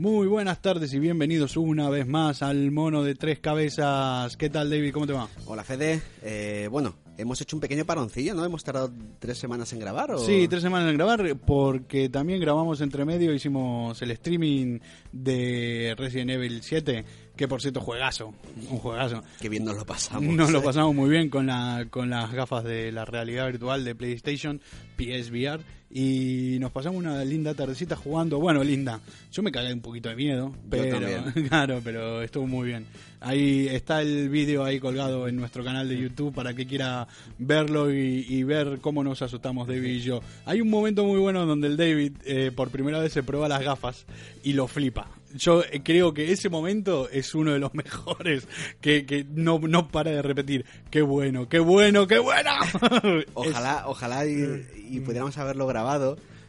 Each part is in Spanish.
Muy buenas tardes y bienvenidos una vez más al mono de tres cabezas. ¿Qué tal, David? ¿Cómo te va? Hola, Fede. Eh, bueno, hemos hecho un pequeño paroncillo, ¿no? Hemos tardado tres semanas en grabar. ¿o? Sí, tres semanas en grabar porque también grabamos entre medio, hicimos el streaming de Resident Evil 7, que por cierto, juegazo, un juegazo. Qué bien nos lo pasamos. Nos lo ¿eh? pasamos muy bien con, la, con las gafas de la realidad virtual de PlayStation, PSVR, y nos pasamos una linda tardecita jugando. Bueno, linda, yo me cagué un poquito de miedo, pero claro, pero estuvo muy bien. Ahí está el vídeo ahí colgado en nuestro canal de YouTube para que quiera verlo y, y ver cómo nos asustamos David y yo. Hay un momento muy bueno donde el David eh, por primera vez se prueba las gafas y lo flipa. Yo eh, creo que ese momento es uno de los mejores que, que no, no para de repetir. ¡Qué bueno, qué bueno, qué bueno! Ojalá, ojalá y, y pudiéramos haberlo grabado.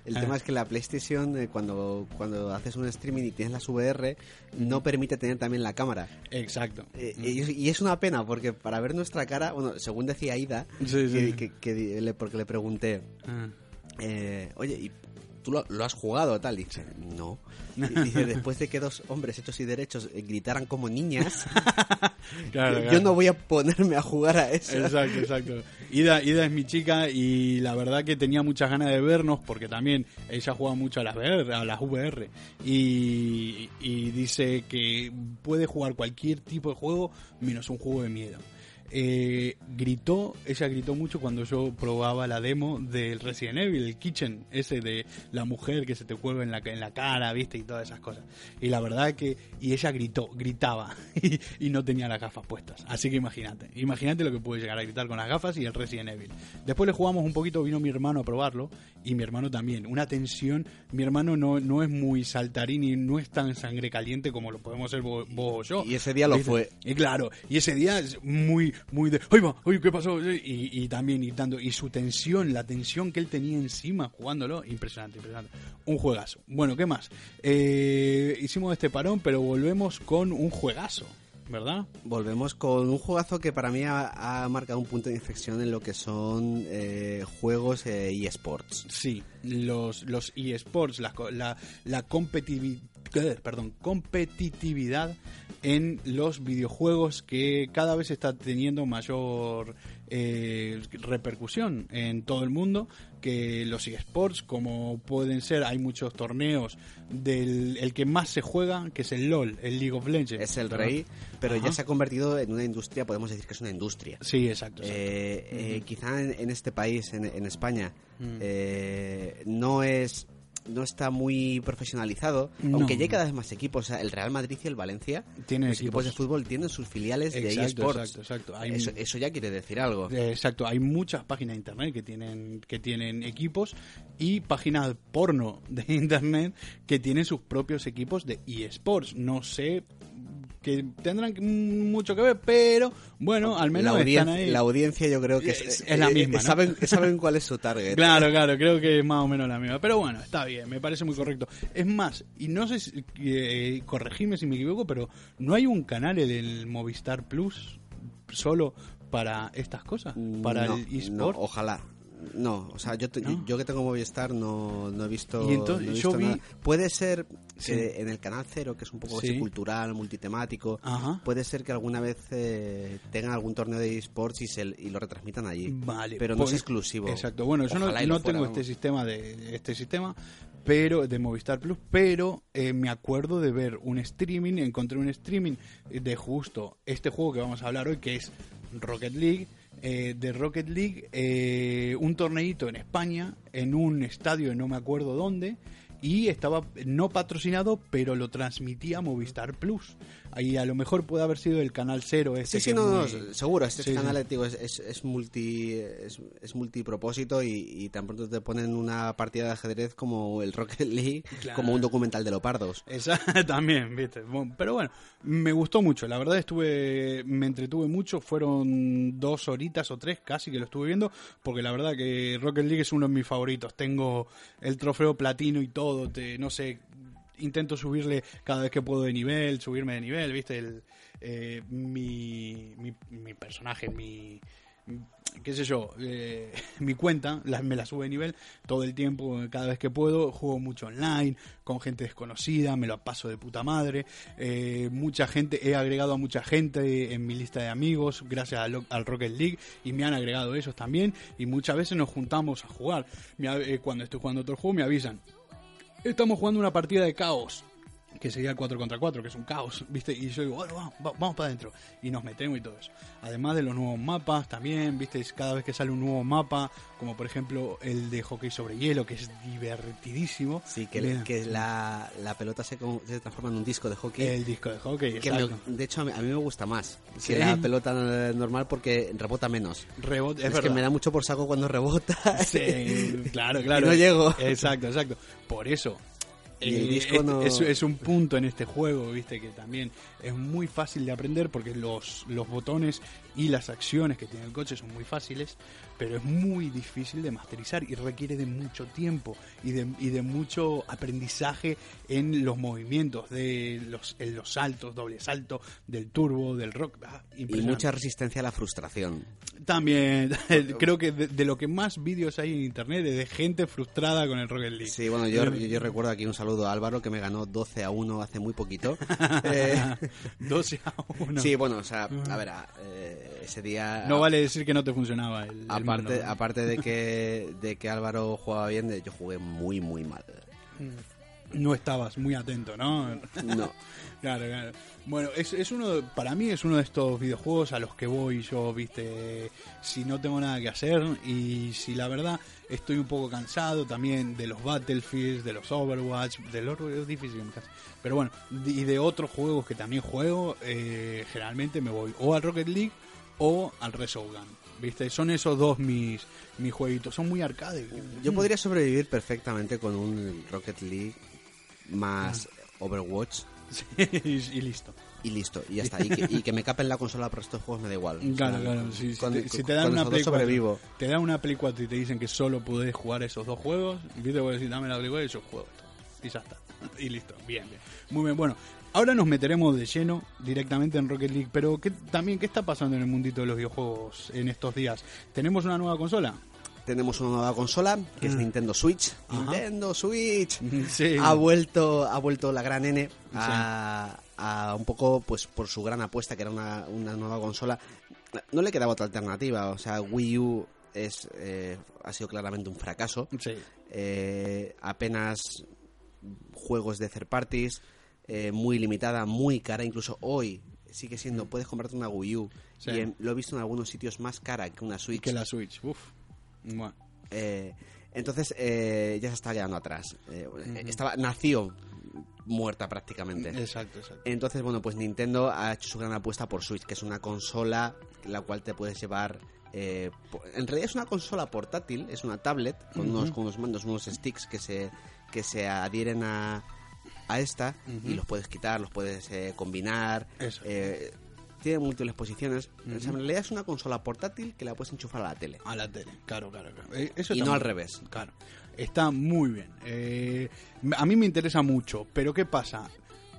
El Ah. tema es que la PlayStation, eh, cuando, cuando haces un streaming y tienes las VR, no permite tener también la cámara. Exacto. Eh, y, y es una pena, porque para ver nuestra cara, bueno, según decía Ida, Sí, sí. que, que- que le- porque le pregunté, Ah. eh, oye, ¿y tú lo, lo has jugado tal? Y dice, no. Y dice, después de que dos hombres hechos y derechos eh, gritaran como niñas, Claro, yo claro. no voy a ponerme a jugar a eso. Exacto, exacto. Ida, Ida es mi chica y la verdad que tenía muchas ganas de vernos porque también ella juega mucho a las VR, a las VR y, y dice que puede jugar cualquier tipo de juego menos un juego de miedo. Eh, gritó, ella gritó mucho cuando yo probaba la demo del Resident Evil, el Kitchen, ese de la mujer que se te cuelga en la, en la cara, viste, y todas esas cosas. Y la verdad que, y ella gritó, gritaba, y, y no tenía las gafas puestas. Así que imagínate, imagínate lo que puede llegar a gritar con las gafas y el Resident Evil. Después le jugamos un poquito, vino mi hermano a probarlo, y mi hermano también. Una tensión, mi hermano no, no es muy saltarín y no es tan sangre caliente como lo podemos ser vos, vos o yo. Y ese día lo ¿Viste? fue. Y claro, y ese día es muy, muy de, ¡ay va! ¡ay, qué pasó! Y, y también gritando, y su tensión, la tensión que él tenía encima jugándolo, impresionante, impresionante. Un juegazo. Bueno, ¿qué más? Eh, hicimos este parón, pero volvemos con un juegazo, ¿verdad? Volvemos con un juegazo que para mí ha, ha marcado un punto de inflexión en lo que son eh, juegos eh, esports. Sí, los, los eSports, la, la, la eh, perdón, competitividad en los videojuegos que cada vez está teniendo mayor eh, repercusión en todo el mundo que los eSports como pueden ser hay muchos torneos del el que más se juega que es el LOL el League of Legends Es el ¿verdad? rey, pero Ajá. ya se ha convertido en una industria, podemos decir que es una industria. sí exacto, exacto. Eh, eh, quizá en, en este país, en, en España, Mm. no es no está muy profesionalizado, No. aunque ya hay cada vez más equipos. O sea, el Real Madrid y el Valencia, Tienen los equipos equipos. de fútbol tienen sus filiales de eSports. exacto, exacto. Hay Eso, eso ya quiere decir algo. Eh, Exacto, hay muchas páginas de internet que tienen que tienen equipos y páginas porno de internet que tienen sus propios equipos de eSports. No sé que tendrán mucho que ver, pero bueno, al menos la, audien- están ahí. la audiencia yo creo que es, Es- es la eh, misma, eh, ¿no? saben, saben cuál es su target. Claro, claro, creo que es más o menos la misma. Pero bueno, está bien, me parece muy correcto. Es más, y no sé, si, eh, corregime si me equivoco, pero ¿no hay un canal en el Movistar Plus solo para estas cosas? Para No, el no, eSport. ojalá. No, o sea, yo, te- ¿No? yo que tengo Movistar no, no he visto, Y entonces, no he yo vi-. Puede ser que en el canal cero, que es un poco Sí. así cultural, multitemático, Ajá. puede ser que alguna vez eh, tengan algún torneo de esports y, se, y lo retransmitan allí. Vale, pero no pues- es exclusivo. Exacto. Bueno, yo no, Ojalá y lo no fuera, tengo este sistema de este sistema, pero de Movistar Plus, pero eh, me acuerdo de ver un streaming, encontré un streaming de justo este juego que vamos a hablar hoy, que es Rocket League. Eh, de Rocket League, eh, un torneito en España, en un estadio, no me acuerdo dónde, y estaba no patrocinado, pero lo transmitía Movistar Plus. Ahí a lo mejor puede haber sido el canal cero. Este Sí, sí, no, no, seguro. Este Sí, canal sí. digo, es, es, es multi es, es multipropósito y, y tan pronto te ponen una partida de ajedrez como el Rocket League, Claro. como un documental de leopardos. Esa también, viste. Pero bueno, me gustó mucho. La verdad estuve, me entretuve mucho. Fueron dos horitas o tres casi que lo estuve viendo. Porque la verdad que Rocket League es uno de mis favoritos. Tengo el trofeo platino y todo. Te, no sé, intento subirle cada vez que puedo de nivel, subirme de nivel, viste. El, eh, mi, mi, personaje, mi qué sé yo, eh, mi cuenta la- me la sube de nivel todo el tiempo, cada vez que puedo, juego mucho online, con gente desconocida, me lo paso de puta madre, eh, mucha gente, he agregado a mucha gente en mi lista de amigos gracias al, al Rocket League y me han agregado ellos también y muchas veces nos juntamos a jugar, Me eh, cuando estoy jugando otro juego me avisan, estamos jugando una partida de caos que sería el 4 contra 4, que es un caos, ¿viste? Y yo digo, bueno, vamos, va- vamos para adentro. Y nos metemos y todo eso. Además de los nuevos mapas también, ¿viste? Cada vez que sale un nuevo mapa, como por ejemplo el de hockey sobre hielo, que es divertidísimo. Sí, que, Mira, que la, la pelota se, se transforma en un disco de hockey. El disco de hockey, que me- de hecho, a mí, a mí me gusta más Sí. que la pelota normal porque rebota menos. Rebote, es, Es, verdad. que me da mucho por saco cuando rebota. Sí, claro, claro. Y no llego. Exacto, exacto. Por eso. Y el disco este- no- es, es un punto en este juego, viste, que también es muy fácil de aprender porque los, los botones y las acciones que tiene el coche son muy fáciles, pero es muy difícil de masterizar y requiere de mucho tiempo y de, y de mucho aprendizaje en los movimientos, de los, en los saltos, doble salto, del turbo, del rock. Ah, y mucha resistencia a la frustración. También, creo que de, de lo que más vídeos hay en internet es de gente frustrada con el Rocket League. Sí, bueno, yo, yo, yo recuerdo aquí un saludo a Álvaro que me ganó 12 a 1 hace muy poquito. Eh, 12 a 1. Sí, bueno, o sea, a ver, a- eh, ese día... No vale decir que no te funcionaba el, el Aparte, mando. aparte de que de que Álvaro jugaba bien, de- yo jugué muy, muy mal. No estabas muy atento, ¿no? No. Claro, claro. Bueno, es, es uno, para mí es uno de estos videojuegos a los que voy yo, viste, si no tengo nada que hacer y si la verdad estoy un poco cansado también de los Battlefields, de los Overwatch, de los es difícil. Pero bueno, y de otros juegos que también juego, eh, generalmente me voy o al Rocket League o al Resogun. ¿Viste? Son esos dos mis, mis jueguitos. Son muy arcade. Yo podría sobrevivir perfectamente con un Rocket League más Overwatch Sí, y listo. y listo, y ya está. Y que, y que me capen la consola para estos juegos me da igual. O Claro, sea, claro. Si, te, si te dan una Play dos 4, sobrevivo. te dan una Play 4 y te dicen que solo podés jugar esos dos juegos, viste, voy a decir, dame la Play 4 y yo juego esto. Y ya está. Y listo. Bien, bien. Muy bien. Bueno, ahora nos meteremos de lleno directamente en Rocket League. Pero ¿qué, también, ¿qué está pasando en el mundito de los videojuegos en estos días? ¿Tenemos una nueva consola? Tenemos una nueva consola que es Nintendo Switch. Mm. Ajá. Nintendo Switch. Sí. Ha vuelto, ha vuelto la gran N a, a un poco pues por su gran apuesta que era una, una nueva consola. No le quedaba otra alternativa. O sea, Wii U es eh, ha sido claramente un fracaso. Sí. Eh, apenas juegos de third parties, eh, muy limitada, muy cara, incluso hoy sigue siendo, puedes comprarte una Wii U Sí. y en- lo he visto en algunos sitios más cara que una Switch. Que la Switch. Uf. Bueno. Eh, entonces eh, ya se está quedando atrás. Eh, estaba, nació muerta prácticamente. Exacto, exacto. Entonces, bueno, pues Nintendo ha hecho su gran apuesta por Switch, que es una consola la cual te puedes llevar. eh, en realidad es una consola portátil, es una tablet con, unos, con unos mandos, unos sticks que se, que se adhieren a, a esta y los puedes quitar, los puedes eh, combinar. Eso. eh, tiene múltiples posiciones. O sea, en realidad es una consola portátil que la puedes enchufar a la tele. A la tele, claro, claro, claro. Eh, Eso Y no muy al revés. Claro, está muy bien. Eh, a mí me interesa mucho, pero ¿qué pasa?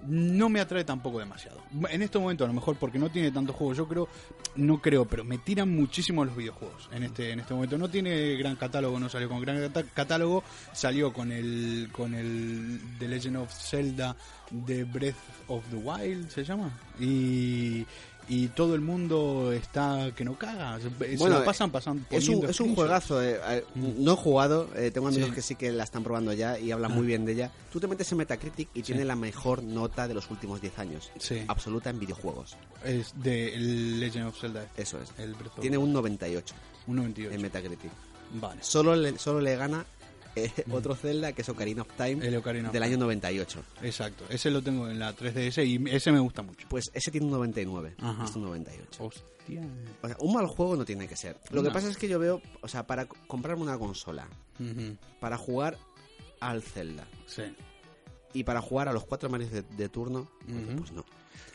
No me atrae tampoco demasiado. En este momento, a lo mejor porque no tiene tantos juegos, yo creo, no creo, pero me tiran muchísimo los videojuegos en este en este momento. No tiene gran catálogo, no salió con gran catálogo, salió con el con el The Legend of Zelda de Breath of the Wild, se llama, y y todo el mundo está que no caga, se, se Bueno, la pasan pasando Es un, es un juegazo. eh, eh, No he jugado, eh, tengo amigos Sí. que sí que la están probando ya y hablan muy bien de ella. Tú te metes en Metacritic y tiene la mejor nota de los últimos 10 años. Sí. Absoluta en videojuegos. Es de Legend of Zelda. Eso es. El Tiene un 98 un 98. en Metacritic. Vale. Solo le, solo le gana eh, otro Zelda que es Ocarina of Time El Ocarina of del Time. año 98. Exacto, ese lo tengo en la 3DS y ese me gusta mucho. Pues ese tiene un 99, Ajá. este un 98. Hostia. O sea, un mal juego no tiene que ser. Lo que pasa es que yo veo, o sea, para comprarme una consola, para jugar al Zelda Sí. y para jugar a los cuatro Marios de, de turno, pues no.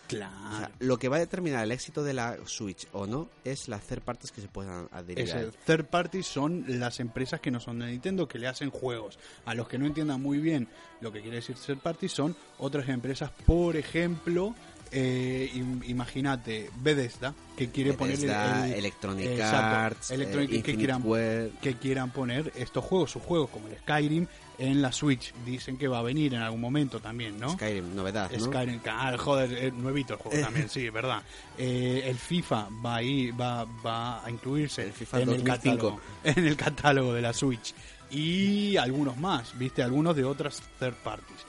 Claro. O sea, lo que va a determinar el éxito de la Switch o no es las third parties que se puedan adherir. a Ese él. third party son las empresas que no son de Nintendo que le hacen juegos. A los que no entiendan muy bien lo que quiere decir third party son otras empresas, por ejemplo, eh, im- imagínate Bethesda que quiere poner Bethesda, Electronic Arts, Electronic eh, que quieran Ware. que quieran poner estos juegos, sus juegos como el Skyrim en la Switch. Dicen que va a venir en algún momento también, ¿no? Skyrim, novedad, ¿no? Skyrim, ah, joder, eh, nuevito el juego también, sí, es verdad. Eh, el FIFA va a, ir- va, va a incluirse El FIFA en, el 2005. catálogo, en el catálogo de la Switch. Y algunos más, ¿viste? Algunos de otras third parties.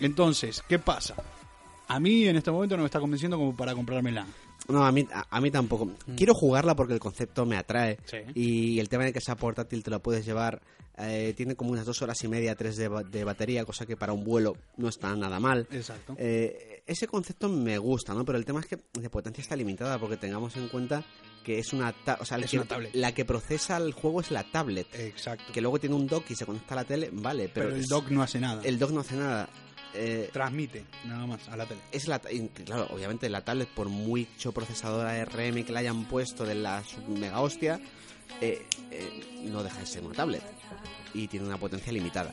Entonces, ¿qué pasa? A mí en este momento no me está convenciendo como para comprármela. No, a mí, a, a mí tampoco. Quiero jugarla porque el concepto me atrae. Mm. Sí. Y el tema de que sea portátil te lo puedes llevar. eh, tiene como unas dos horas y media, tres de, ba- de batería, cosa que para un vuelo no está nada mal. Exacto. Eh, ese concepto me gusta, ¿no? Pero el tema es que de potencia está limitada porque tengamos en cuenta que es una, o sea, Es que- una tablet. la que procesa el juego es la tablet. Exacto. Que luego tiene un dock y se conecta a la tele, vale, pero, Pero el es- dock no hace nada. el dock no hace nada. Eh, Transmite nada más a la tele. es la claro, obviamente la tablet por mucho procesador ARM que le hayan puesto de la mega hostia eh, eh, no deja de ser una tablet y tiene una potencia limitada.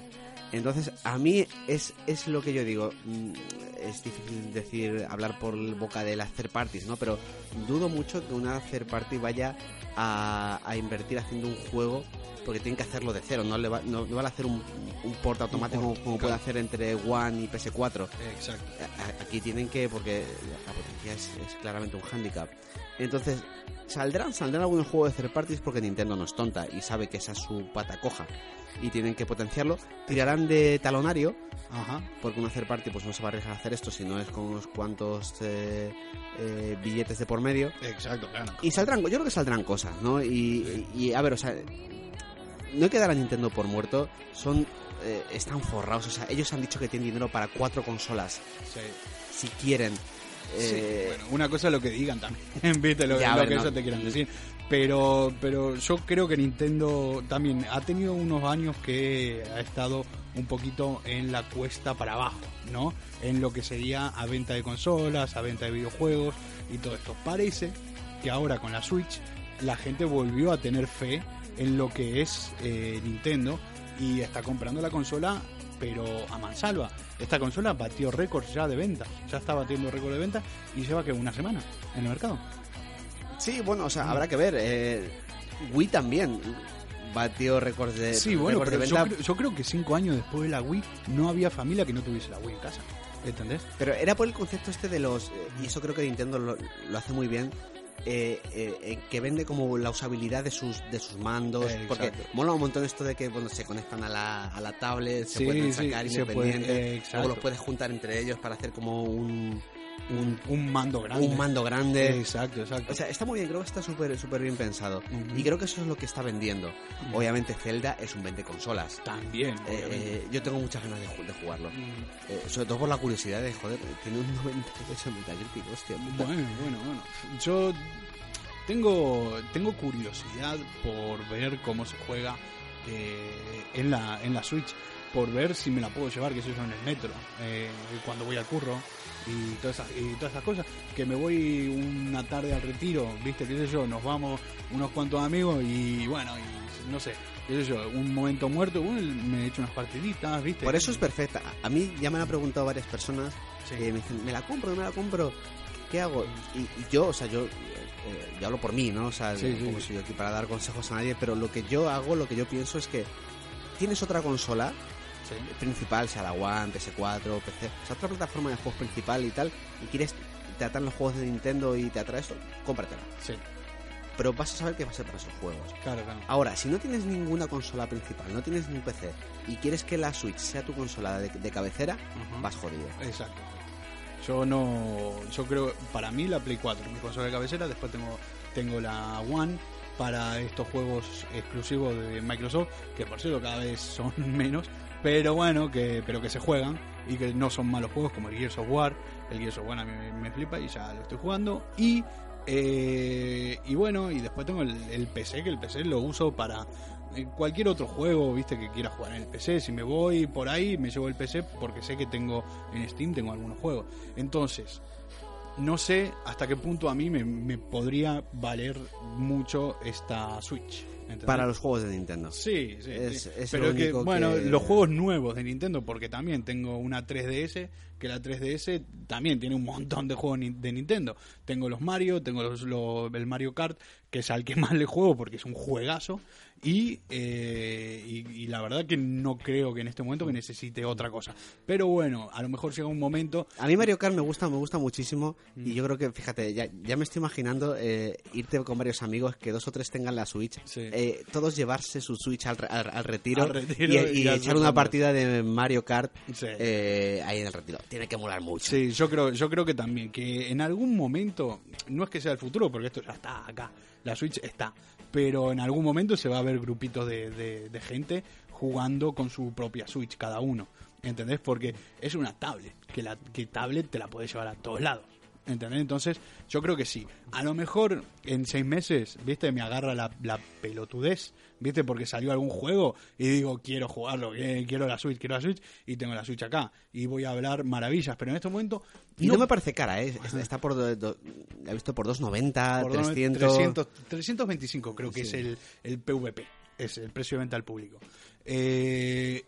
Entonces, a mí es, es lo que yo digo. mm, Es difícil decir, hablar por boca de las third parties, ¿no? Pero dudo mucho que una third party vaya a, a invertir haciendo un juego porque tienen que hacerlo de cero. No, le va- no, no van a hacer un, un port automático port, como, como claro. puede hacer entre One y PS4. Exacto. A- Aquí tienen que, porque la potencia es, es claramente un hándicap. Entonces, saldrán, saldrán algunos juegos de third parties porque Nintendo no es tonta y sabe que esa es su pata coja y tienen que potenciarlo. Tirarán de talonario, Ajá. porque una third party pues no se va a arriesgar a hacer esto si no es con unos cuantos eh, eh, billetes de por medio. Exacto, claro. Y saldrán, yo creo que saldrán cosas, ¿no? Y, y, a ver, o sea, no hay que dar a Nintendo por muerto, son... eh, están forrados, o sea, ellos han dicho que tienen dinero para cuatro consolas, Sí. si quieren. Sí, Eh, bueno, una cosa es lo que digan también, viste lo, Ya, a lo ver, que no. eso te quieran decir. Pero, pero yo creo que Nintendo también ha tenido unos años que ha estado un poquito en la cuesta para abajo, ¿no? En lo que sería a venta de consolas, a venta de videojuegos y todo esto. Parece que ahora con la Switch la gente volvió a tener fe en lo que es eh, Nintendo y está comprando la consola pero a mansalva. Esta consola batió récords ya de venta, ya está batiendo récord de venta y lleva que una semana en el mercado. Sí, bueno, o sea, habrá que ver. Eh, Wii también batió récords de, Sí, bueno, pero yo, creo- yo creo que cinco años después de la Wii no había familia que no tuviese la Wii en casa. ¿Entendés? pero era por el concepto este de los... eh, y eso creo que Nintendo lo, lo hace muy bien. eh, eh, eh, que vende como la usabilidad de sus de sus mandos porque mola un montón esto de que bueno se conectan a la, a la tablet se Sí, pueden sí, sacar puede, independientes luego exacto. los puedes juntar entre ellos para hacer como un Un, un mando grande. un mando grande Exacto, exacto. O sea, está muy bien, creo que está súper súper bien pensado. Y creo que eso es lo que está vendiendo. Obviamente Zelda es un vende consolas. También, Eh, eh, yo tengo muchas ganas de, ju- de jugarlo. Eh, sobre todo por la curiosidad de, joder, tiene un 98 en Metacritic, hostia. puta. Bueno, bueno, bueno. Yo tengo, tengo curiosidad por ver cómo se juega en, la, en la Switch, por ver si me la puedo llevar, que sé yo, en el metro, cuando voy al curro y todas, esas, y todas esas cosas. Que me voy una tarde al retiro, ¿viste? ¿Qué sé yo? Nos vamos unos cuantos amigos y bueno, y no sé, qué sé yo, un momento muerto, bueno, me he hecho unas partiditas, ¿viste? Por eso es perfecta. A mí ya me han preguntado varias personas Sí. que me dicen, ¿me la compro? ¿No me la compro? ¿Qué hago? Y, y yo, o sea, yo, eh, yo hablo por mí, ¿no? O sea, Sí, como sí. soy yo aquí para dar consejos a nadie, pero lo que yo hago, lo que yo pienso es que tienes otra consola Sí. principal, sea la One, PS4, PC, o sea, otra plataforma de juegos principal y tal, y quieres te atan los juegos de Nintendo y te atrae esto, cómpratela. Sí, Pero vas a saber qué va a ser para esos juegos. claro, claro. Ahora, si no tienes ninguna consola principal, no tienes ni un PC, y quieres que la Switch sea tu consola de, de cabecera, vas jodido. Exacto. Yo no, yo creo, para mí la Play 4, mi consola de cabecera, después tengo, tengo la One para estos juegos exclusivos de Microsoft, que por cierto cada vez son menos, pero bueno, que, pero que se juegan y que no son malos juegos como el Gears of War. El Gears of War a mí me, flipa y ya lo estoy jugando. Y, eh, y bueno, y después tengo el, PC, que el PC lo uso para eh, cualquier otro juego, viste, que quiera jugar en el PC. Si me voy por ahí, me llevo el PC porque sé que tengo en Steam, tengo algunos juegos. Entonces, no sé hasta qué punto a mí me podría valer mucho esta Switch. ¿Entendés? Para los juegos de Nintendo. Sí, sí. Es- sí. es Pero lo que, único bueno, que- los juegos nuevos de Nintendo, porque también tengo una 3DS, que la 3DS también tiene un montón de juegos de Nintendo. Tengo los Mario, tengo los, los- el Mario Kart, que es al que más le juego porque es un juegazo. Y, eh, y, y la verdad que no creo que en este momento que necesite otra cosa. Pero bueno, a lo mejor llega un momento A mí Mario Kart me gusta, me gusta muchísimo Mm. y yo creo que, fíjate, ya, ya me estoy imaginando eh, irte con varios amigos, que dos o tres tengan la Switch, Sí. eh, todos llevarse su Switch al, al- al retiro, Al retiro y, echar una partida de Mario Kart Sí. eh, ahí en el retiro. Tiene que molar mucho. Sí, yo creo, yo creo que también, que en algún momento, no es que sea el futuro, porque esto ya está acá, la Switch está, pero en algún momento se va a ver grupitos de, de- gente jugando con su propia Switch, cada uno, ¿entendés? Porque es una tablet, que la que tablet te la puedes llevar a todos lados. ¿Entendés? Entonces, yo creo que sí. A lo mejor en seis meses, ¿viste? Me agarra la, la pelotudez, ¿viste? Porque salió algún juego y digo, quiero jugarlo, eh, quiero la Switch, quiero la Switch, y tengo la Switch acá. Y voy a hablar maravillas, pero en este momento... Y no, me parece cara, ¿eh? Es- Está por, do- do- la he visto por 2.90, por 300... 300, 325 creo que Sí. es el, el PVP, es el precio de venta al público. Eh,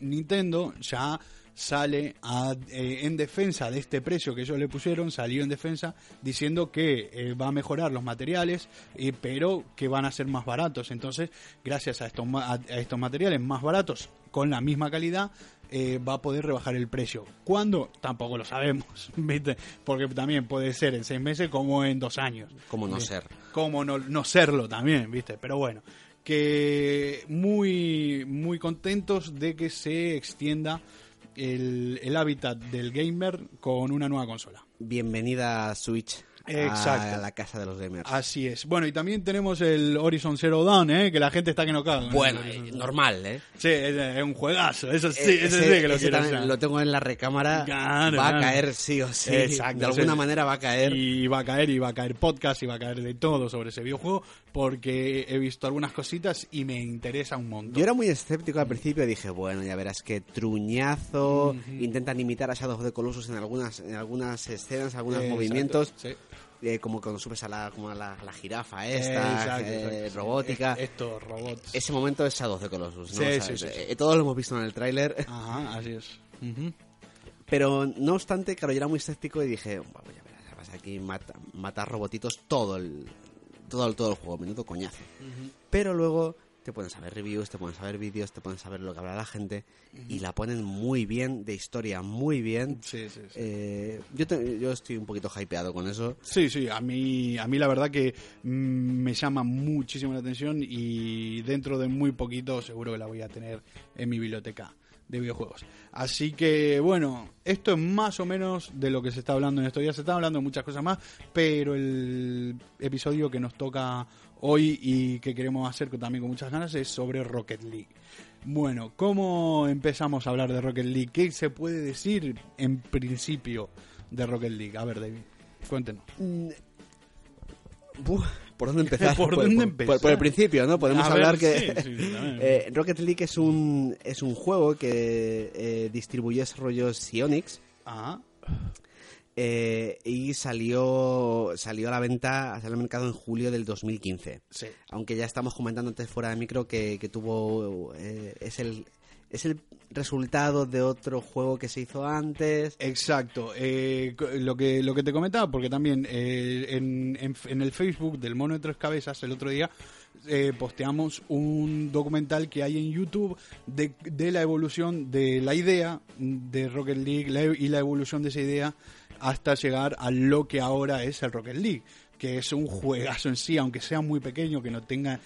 Nintendo ya sale a, eh, en defensa de este precio que ellos le pusieron, salió en defensa diciendo que eh, va a mejorar los materiales, eh, pero que van a ser más baratos. Entonces, gracias a estos, a, a estos materiales más baratos, con la misma calidad, eh, va a poder rebajar el precio. ¿Cuándo? Tampoco lo sabemos, ¿viste? Porque también puede ser en seis meses como en dos años. Como no ser. Como no, no serlo también, ¿viste? Pero bueno, que muy, muy contentos de que se extienda el, el hábitat del gamer con una nueva consola. Bienvenida Switch Exacto. a la casa de los gamers. Así es. Bueno, y también tenemos el Horizon Zero Dawn, ¿eh? que la gente está que no caga. Bueno, eh, normal, ¿eh? Sí, es, es un juegazo, eso sí, ese, sí que lo ese quiero lo tengo en la recámara. Claro, va claro. a caer sí o sí. Exacto, de alguna sí. manera va a caer. Y va a caer, y va a caer podcast, y va a caer de todo sobre ese videojuego, porque he visto algunas cositas y me interesa un montón. Yo era muy escéptico al principio, dije, bueno, ya verás que truñazo, intentan imitar a Shadow of the Colossus en algunas, en algunas escenas, algunos Eh, movimientos, exacto, sí. Eh, como cuando subes a la, como a la, a la jirafa Eh, esta, exacto, eh, exacto, sí. robótica. Es- Estos robots. Ese momento es Shadow the Colossus, ¿no? Sí, sí, sí, sí. eh, todos lo hemos visto en el tráiler, Ajá, así es. Pero no obstante, claro, yo era muy escéptico y dije, bueno, ya verás, vas aquí mata, matar robotitos todo el, todo el, todo el juego, menudo coñazo. Pero luego te pones a ver reviews, te pones a ver vídeos, te pones a ver lo que habla la gente y la ponen muy bien, de historia muy bien. Sí, sí, sí. Eh, yo, te- yo estoy un poquito hypeado con eso. Sí, sí, a mí, a mí la verdad que mm, me llama muchísimo la atención y dentro de muy poquito seguro que la voy a tener en mi biblioteca de videojuegos. Así que bueno, esto es más o menos de lo que se está hablando en estos días. Se está hablando de muchas cosas más, pero el episodio que nos toca hoy y que queremos hacer también con muchas ganas es sobre Rocket League. Bueno, ¿cómo empezamos a hablar de Rocket League? ¿Qué se puede decir en principio de Rocket League? A ver, David, cuéntenos. Buf, ¿Por dónde empezar? ¿Por dónde empezar? Por, el principio, ¿no? Podemos A ver, hablar que sí, sí, eh, Rocket League es un, es un juego que eh, distribuye desarrollos Sionix Ajá. Eh, y salió, salió a la venta, salió al mercado en julio del 2015. Sí. Aunque ya estamos comentando antes fuera de micro que, que tuvo... eh, es el es el resultado de otro juego que se hizo antes. Exacto. Eh, lo que lo que te comentaba, porque también eh, en, en, en el Facebook del Mono de Tres Cabezas el otro día eh, posteamos un documental que hay en YouTube de, de la evolución de la idea de Rocket League la e- y la evolución de esa idea hasta llegar a lo que ahora es el Rocket League que es un juegazo en sí, aunque sea muy pequeño, que no tenga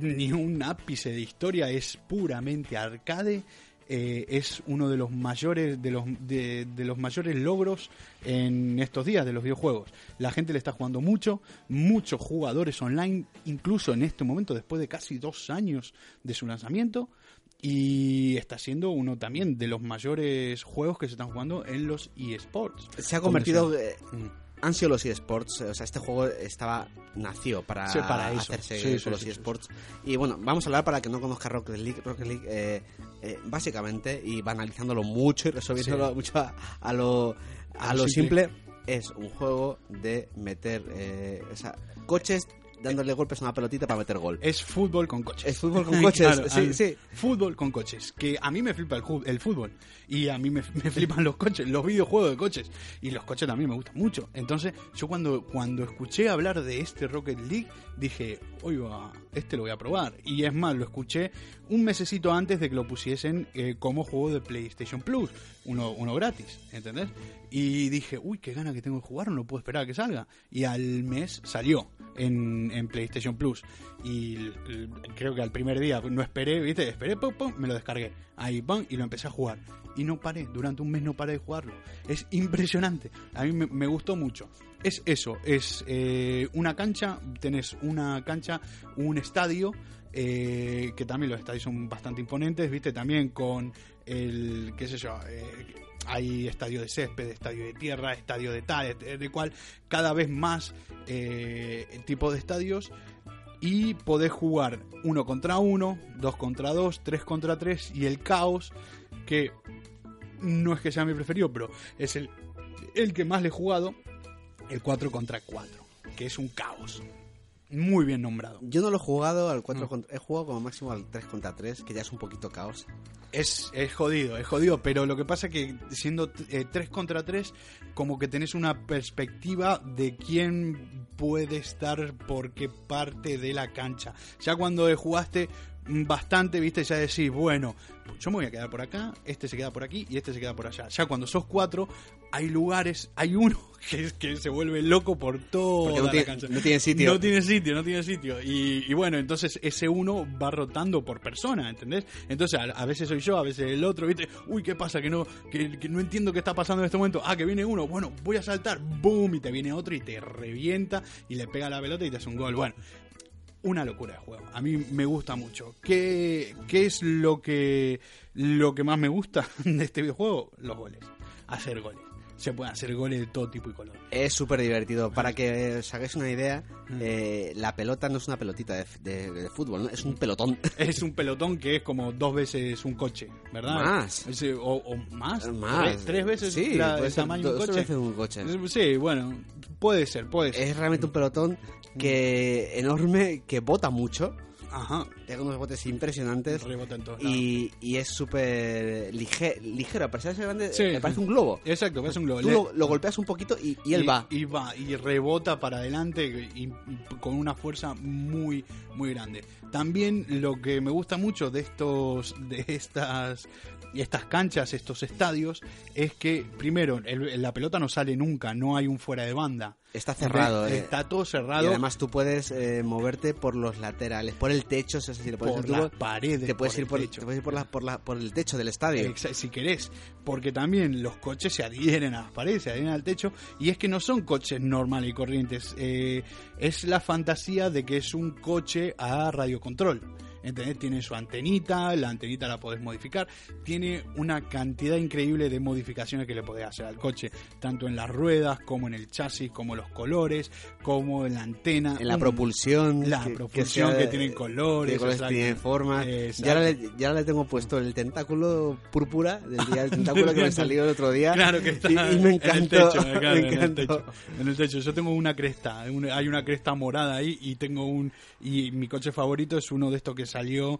ni un ápice de historia, es puramente arcade eh, es uno de los mayores de los de, de los mayores logros en estos días de los videojuegos. La gente le está jugando mucho, muchos jugadores online, incluso en este momento después de casi dos años de su lanzamiento y está siendo uno también de los mayores juegos que se están jugando en los eSports. Se ha convertido... eh, han sido los eSports, o sea, este juego estaba nació para, Sí, para eso. hacerse Sí, con los sí, eSports. Y bueno, vamos a hablar para que no conozca Rocket League. Rocket League, eh, eh, básicamente, y banalizándolo mucho y resolviéndolo mucho a, a lo, a A lo lo simple. simple. es un juego de meter eh, o sea, coches dándole golpes a una pelotita para meter gol. Es fútbol con coches. Es fútbol con coches, Claro, sí, sí. Fútbol con coches. Que a mí me flipa el, el fútbol. Y a mí me, me flipan los coches, los videojuegos de coches. Y los coches también me gustan mucho. Entonces, yo cuando, cuando escuché hablar de este Rocket League, dije, oiga, este lo voy a probar. Y es más, lo escuché un mesecito antes de que lo pusiesen eh, como juego de PlayStation Plus. Uno, uno gratis, ¿entendés? Y dije, uy, qué gana que tengo de jugar, no puedo esperar a que salga. Y al mes salió en, en PlayStation Plus. Y creo que al primer día no esperé, ¿viste? Esperé, pum, pum, me lo descargué. Ahí, pum, y lo empecé a jugar. Y no paré, durante un mes no paré de jugarlo. Es impresionante. A mí me, me gustó mucho. Es eso, es eh, una cancha, tenés una cancha, un estadio, eh, que también los estadios son bastante imponentes, ¿viste? También con el, qué sé yo, eh, hay estadio de césped, estadio de tierra, estadio de tal, de, cual, cada vez más eh, tipo de estadios y podés jugar uno contra uno, dos contra dos, tres contra tres y el caos que no es que sea mi preferido, pero es el, el que más le he jugado, el 4 contra 4, que es un caos. Muy bien nombrado. Yo no lo he jugado al Mm. 4 contra, he jugado como máximo al 3 contra 3, que ya es un poquito caos. Es, es jodido, es jodido, pero lo que pasa que siendo 3 contra 3, como que tenés una perspectiva de quién puede estar por qué parte de la cancha. Ya cuando jugaste bastante, viste, ya decís, bueno, yo me voy a quedar por acá, este se queda por aquí y este se queda por allá. Ya cuando sos cuatro, hay lugares, hay uno que, que se vuelve loco por toda no la tiene- cancha. no tiene sitio. No tiene sitio, no tiene sitio. Y, y bueno, entonces ese uno va rotando por persona, ¿entendés? Entonces a, a veces soy yo, a veces el otro, ¿viste? Uy, ¿qué pasa? Que no, que, que no entiendo qué está pasando en este momento. Ah, que viene uno, bueno, voy a saltar, boom, y te viene otro y te revienta y le pega la pelota y te hace un gol. Bueno, una locura de juego. A mí me gusta mucho. ¿Qué, qué es lo que, lo que más me gusta de este videojuego? Los goles. Hacer goles. Se pueden hacer goles de todo tipo y color. Es súper divertido. Para que os hagáis una idea, eh, la pelota no es una pelotita de, de- de fútbol, ¿no? es un pelotón. Es un pelotón que es como dos veces un coche, ¿verdad? Más. Es, eh, o, o más. Más. Tres, tres veces Sí, la- puede el tamaño de un coche. veces un coche. Sí, bueno, puede ser, puede ser. Es realmente un pelotón que enorme, que bota mucho. Ajá. Tiene unos botes impresionantes. Rebota en todos lados. Y, y es súper lige- ligero. A pesar de ser grande, Sí. me parece un globo. Exacto, es un globo. Tú lo, lo golpeas un poquito y, y él va. Y va, y rebota para adelante y, y con una fuerza muy, muy grande. También lo que me gusta mucho de estos, de estas, estas canchas, estos estadios, es que primero, el- la pelota no sale nunca, no hay un fuera de banda. Está cerrado. eh. Está todo Y cerrado además tú puedes eh, moverte por los laterales, por el techo, es decir, por, por el tubo, las paredes. te puedes por ir por, te puedes ir por, la, por, la, por el techo del estadio. Si querés, porque también los coches se adhieren a las paredes, se adhieren al techo, y es que no son coches normales y corrientes, eh, es la fantasía de que es un coche a radiocontrol. ¿Entendés? Tiene su antenita, la antenita la podés modificar, tiene una cantidad increíble de modificaciones que le podés hacer al coche, tanto en las ruedas, como en el chasis, como los colores, como en la antena. En la propulsión. La propulsión que, sea- tiene colores. exacto. tiene forma. Ya le, ya le tengo puesto el tentáculo púrpura del día del tentáculo que me salió el otro día. Claro que está y, y me en el encantó. techo, claro, me en el techo. En el techo. Yo tengo una cresta, hay una cresta morada ahí y tengo un y mi coche favorito es uno de estos que salió,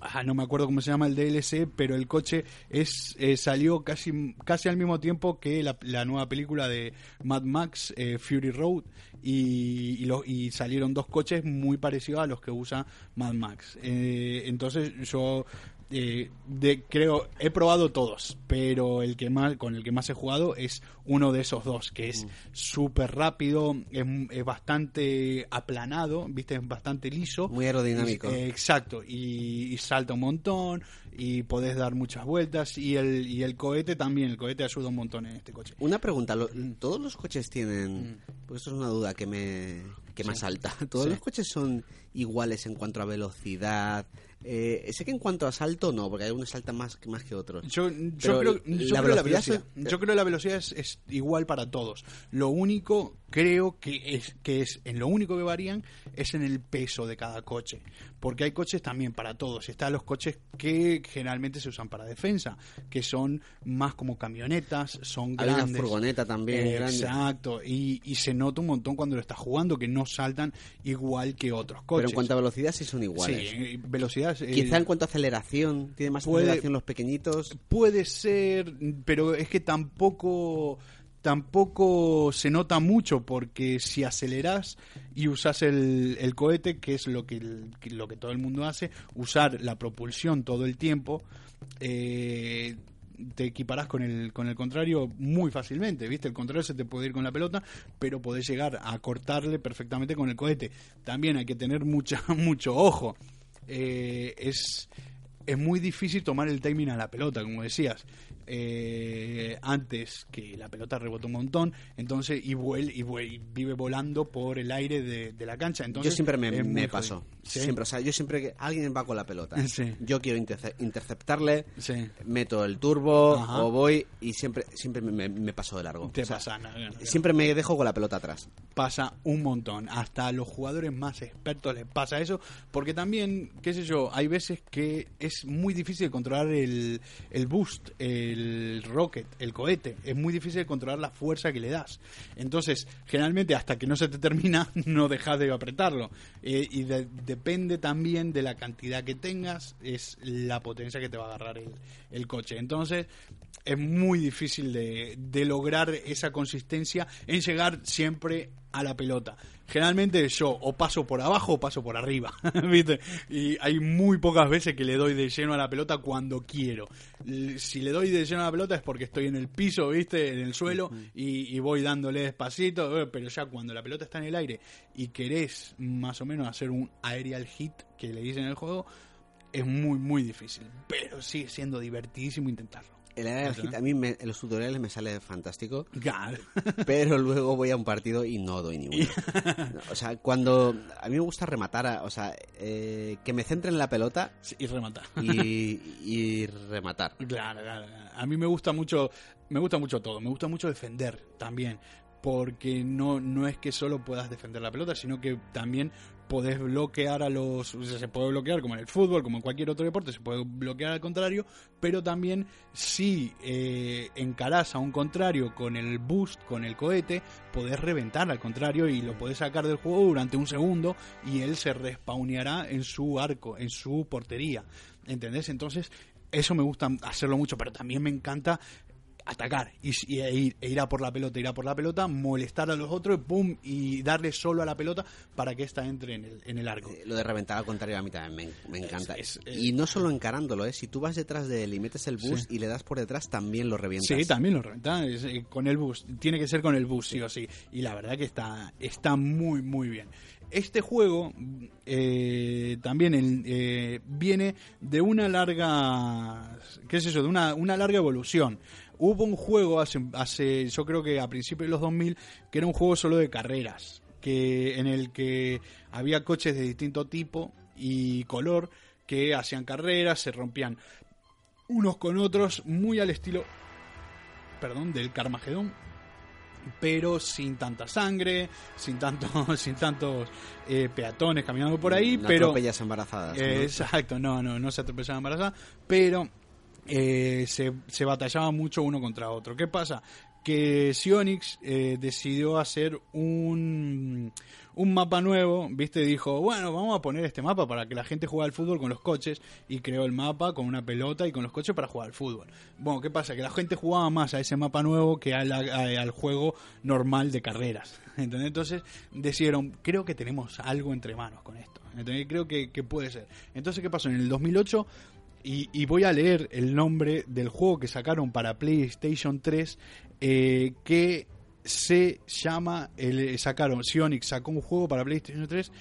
ah, no me acuerdo cómo se llama el DLC, pero el coche es eh, salió casi casi al mismo tiempo que la, nueva película de Mad Max eh, Fury Road y y, lo- y salieron dos coches muy parecidos a los que usa Mad Max. Eh, entonces yo eh, de, creo, he probado todos, pero el que más, con el que más he jugado es uno de esos dos, que es súper rápido, es, es bastante aplanado, viste, es bastante liso. Muy aerodinámico. Eh, exacto, y, y salta un montón, y podés dar muchas vueltas, y el, y el cohete también, el cohete ayuda un montón en este coche. Una pregunta, lo- ¿todos los coches tienen... Porque esto es una duda que me, que me asalta. ¿Todos Sí. los coches son iguales en cuanto a velocidad? Eh, sé que en cuanto a salto no, porque algunos saltan más, que- más que otros. Yo, yo creo, yo la creo la velocidad yo creo la velocidad es, es igual para todos. Lo único creo que es que es en lo único que varían es en el peso de cada coche, porque hay coches también para todos. Están los coches que generalmente se usan para defensa, que son más como camionetas, son Hay una grandes. furgoneta también Eh. Exacto, y, y se nota un montón cuando lo estás jugando que no saltan igual que otros coches. Pero en cuanto a velocidad sí son sí, iguales. eh, velocidad. eh, Quizá en cuanto a aceleración, tiene más puede- aceleración los pequeñitos. Puede ser, pero es que tampoco tampoco se nota mucho porque si aceleras y usas el, el cohete, que es lo que, lo que todo el mundo hace, usar la propulsión todo el tiempo, eh, te equiparás con el, con el contrario muy fácilmente, ¿viste? El contrario se te puede ir con la pelota, pero podés llegar a cortarle perfectamente con el cohete. También hay que tener mucha, mucho ojo. Eh, es, es muy difícil tomar el timing a la pelota, como decías. Eh, antes que la pelota rebota un montón, entonces y, vuel, y, vuel- y vive volando por el aire de, de la cancha. Entonces, yo siempre me, me paso. ¿Sí? Siempre, o sea, yo siempre que alguien va con la pelota, Sí. yo quiero interce- interceptarle, Sí. meto el turbo Ajá. o voy y siempre siempre me, me- paso de largo. Te O sea, pasa nada. Siempre me dejo con la pelota atrás. pasa un montón. Hasta a los jugadores más expertos les pasa eso. Porque también, qué sé yo, hay veces que es muy difícil controlar el, el boost, el rocket, el cohete. Es muy difícil controlar la fuerza que le das. Entonces, generalmente, hasta que no se te termina, no dejas de apretarlo. Eh, y de- depende también de la cantidad que tengas, es la potencia que te va a agarrar el, el coche. Entonces, es muy difícil de, de lograr esa consistencia en llegar siempre a la pelota. Generalmente yo o paso por abajo o paso por arriba, ¿viste? Y hay muy pocas veces que le doy de lleno a la pelota cuando quiero. Si le doy de lleno a la pelota es porque estoy en el piso, ¿viste? En el suelo y, y voy dándole despacito, eh, pero ya cuando la pelota está en el aire y querés más o menos hacer un aerial hit que le dicen en el juego, es muy, muy difícil. Pero sigue siendo divertidísimo intentarlo. El aerial hit a mí me- en los tutoriales me sale fantástico, Claro. pero luego voy a un partido y no doy ni uno. No, o sea, cuando a mí me gusta rematar, a- o sea, eh, que me centre en la pelota Sí, y rematar. y, y rematar. Claro, claro. A mí me gusta mucho, me gusta mucho todo. Me gusta mucho defender también, porque no no es que solo puedas defender la pelota, sino que también podés bloquear a los, se puede bloquear como en el fútbol, como en cualquier otro deporte, se puede bloquear al contrario, pero también si eh, encarás a un contrario con el boost, con el cohete, podés reventar al contrario y lo podés sacar del juego durante un segundo y él se respawneará en su arco, en su portería. ¿Entendés? Entonces, eso me gusta hacerlo mucho, pero también me encanta atacar y, y- e, ir, e ir a por la pelota, ir a por la pelota, molestar a los otros, pum, y darle solo a la pelota para que ésta entre en el, en el arco. Eh, Lo de reventar al contrario a mí también me, me encanta. Es- es- y no solo encarándolo, ¿eh? si tú vas detrás de él y metes el boost y le das por detrás, también lo revientas. Sí, también lo reventa es, eh, con el bus. Tiene que ser con el bus, sí o sí. Y la verdad que está, está muy, muy bien. Este juego eh, también el- eh, viene de una larga, qué es eso, de una, una larga evolución. Hubo un juego hace, hace, yo creo que a principios de los 2000, que era un juego solo de carreras, que en el que había coches de distinto tipo y color que hacían carreras, se rompían unos con otros, muy al estilo perdón, del Carmagedón, pero sin tanta sangre, sin tanto, sin tantos eh, peatones caminando por ahí, No pero atropellas embarazadas. ¿no? eh, exacto, no, no, no se atropellaba embarazada, pero eh, se, se batallaba mucho uno contra otro. ¿Qué pasa? Que Sionix eh, decidió hacer un, un mapa nuevo, ¿viste? Dijo, bueno, vamos a poner este mapa para que la gente juegue al fútbol con los coches, y creó el mapa con una pelota y con los coches para jugar al fútbol. Bueno, ¿qué pasa? Que la gente jugaba más a ese mapa nuevo que a la- a- al juego normal de carreras. ¿entendés? Entonces decidieron, creo que tenemos algo entre manos con esto. ¿entendés? Creo que, que puede ser. Entonces, ¿qué pasó? En el 2008 Y, voy a leer el nombre del juego que sacaron para PlayStation 3, eh, que se llama, el, sacaron, Sionix sacó un juego para PlayStation 3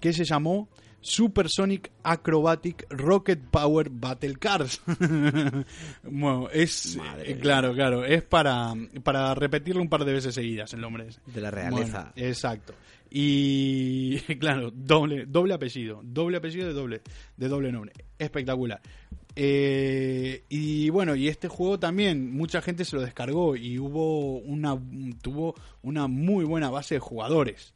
que se llamó Supersonic Acrobatic Rocket Power Battle Cars. bueno, es Madre eh, claro, claro, es para, para repetirlo un par de veces seguidas el nombre ese. De la realeza. Bueno, exacto. Y claro, doble, doble apellido, doble apellido de doble, de doble nombre. Espectacular. Eh, y bueno, y este juego también mucha gente se lo descargó y hubo una tuvo una muy buena base de jugadores.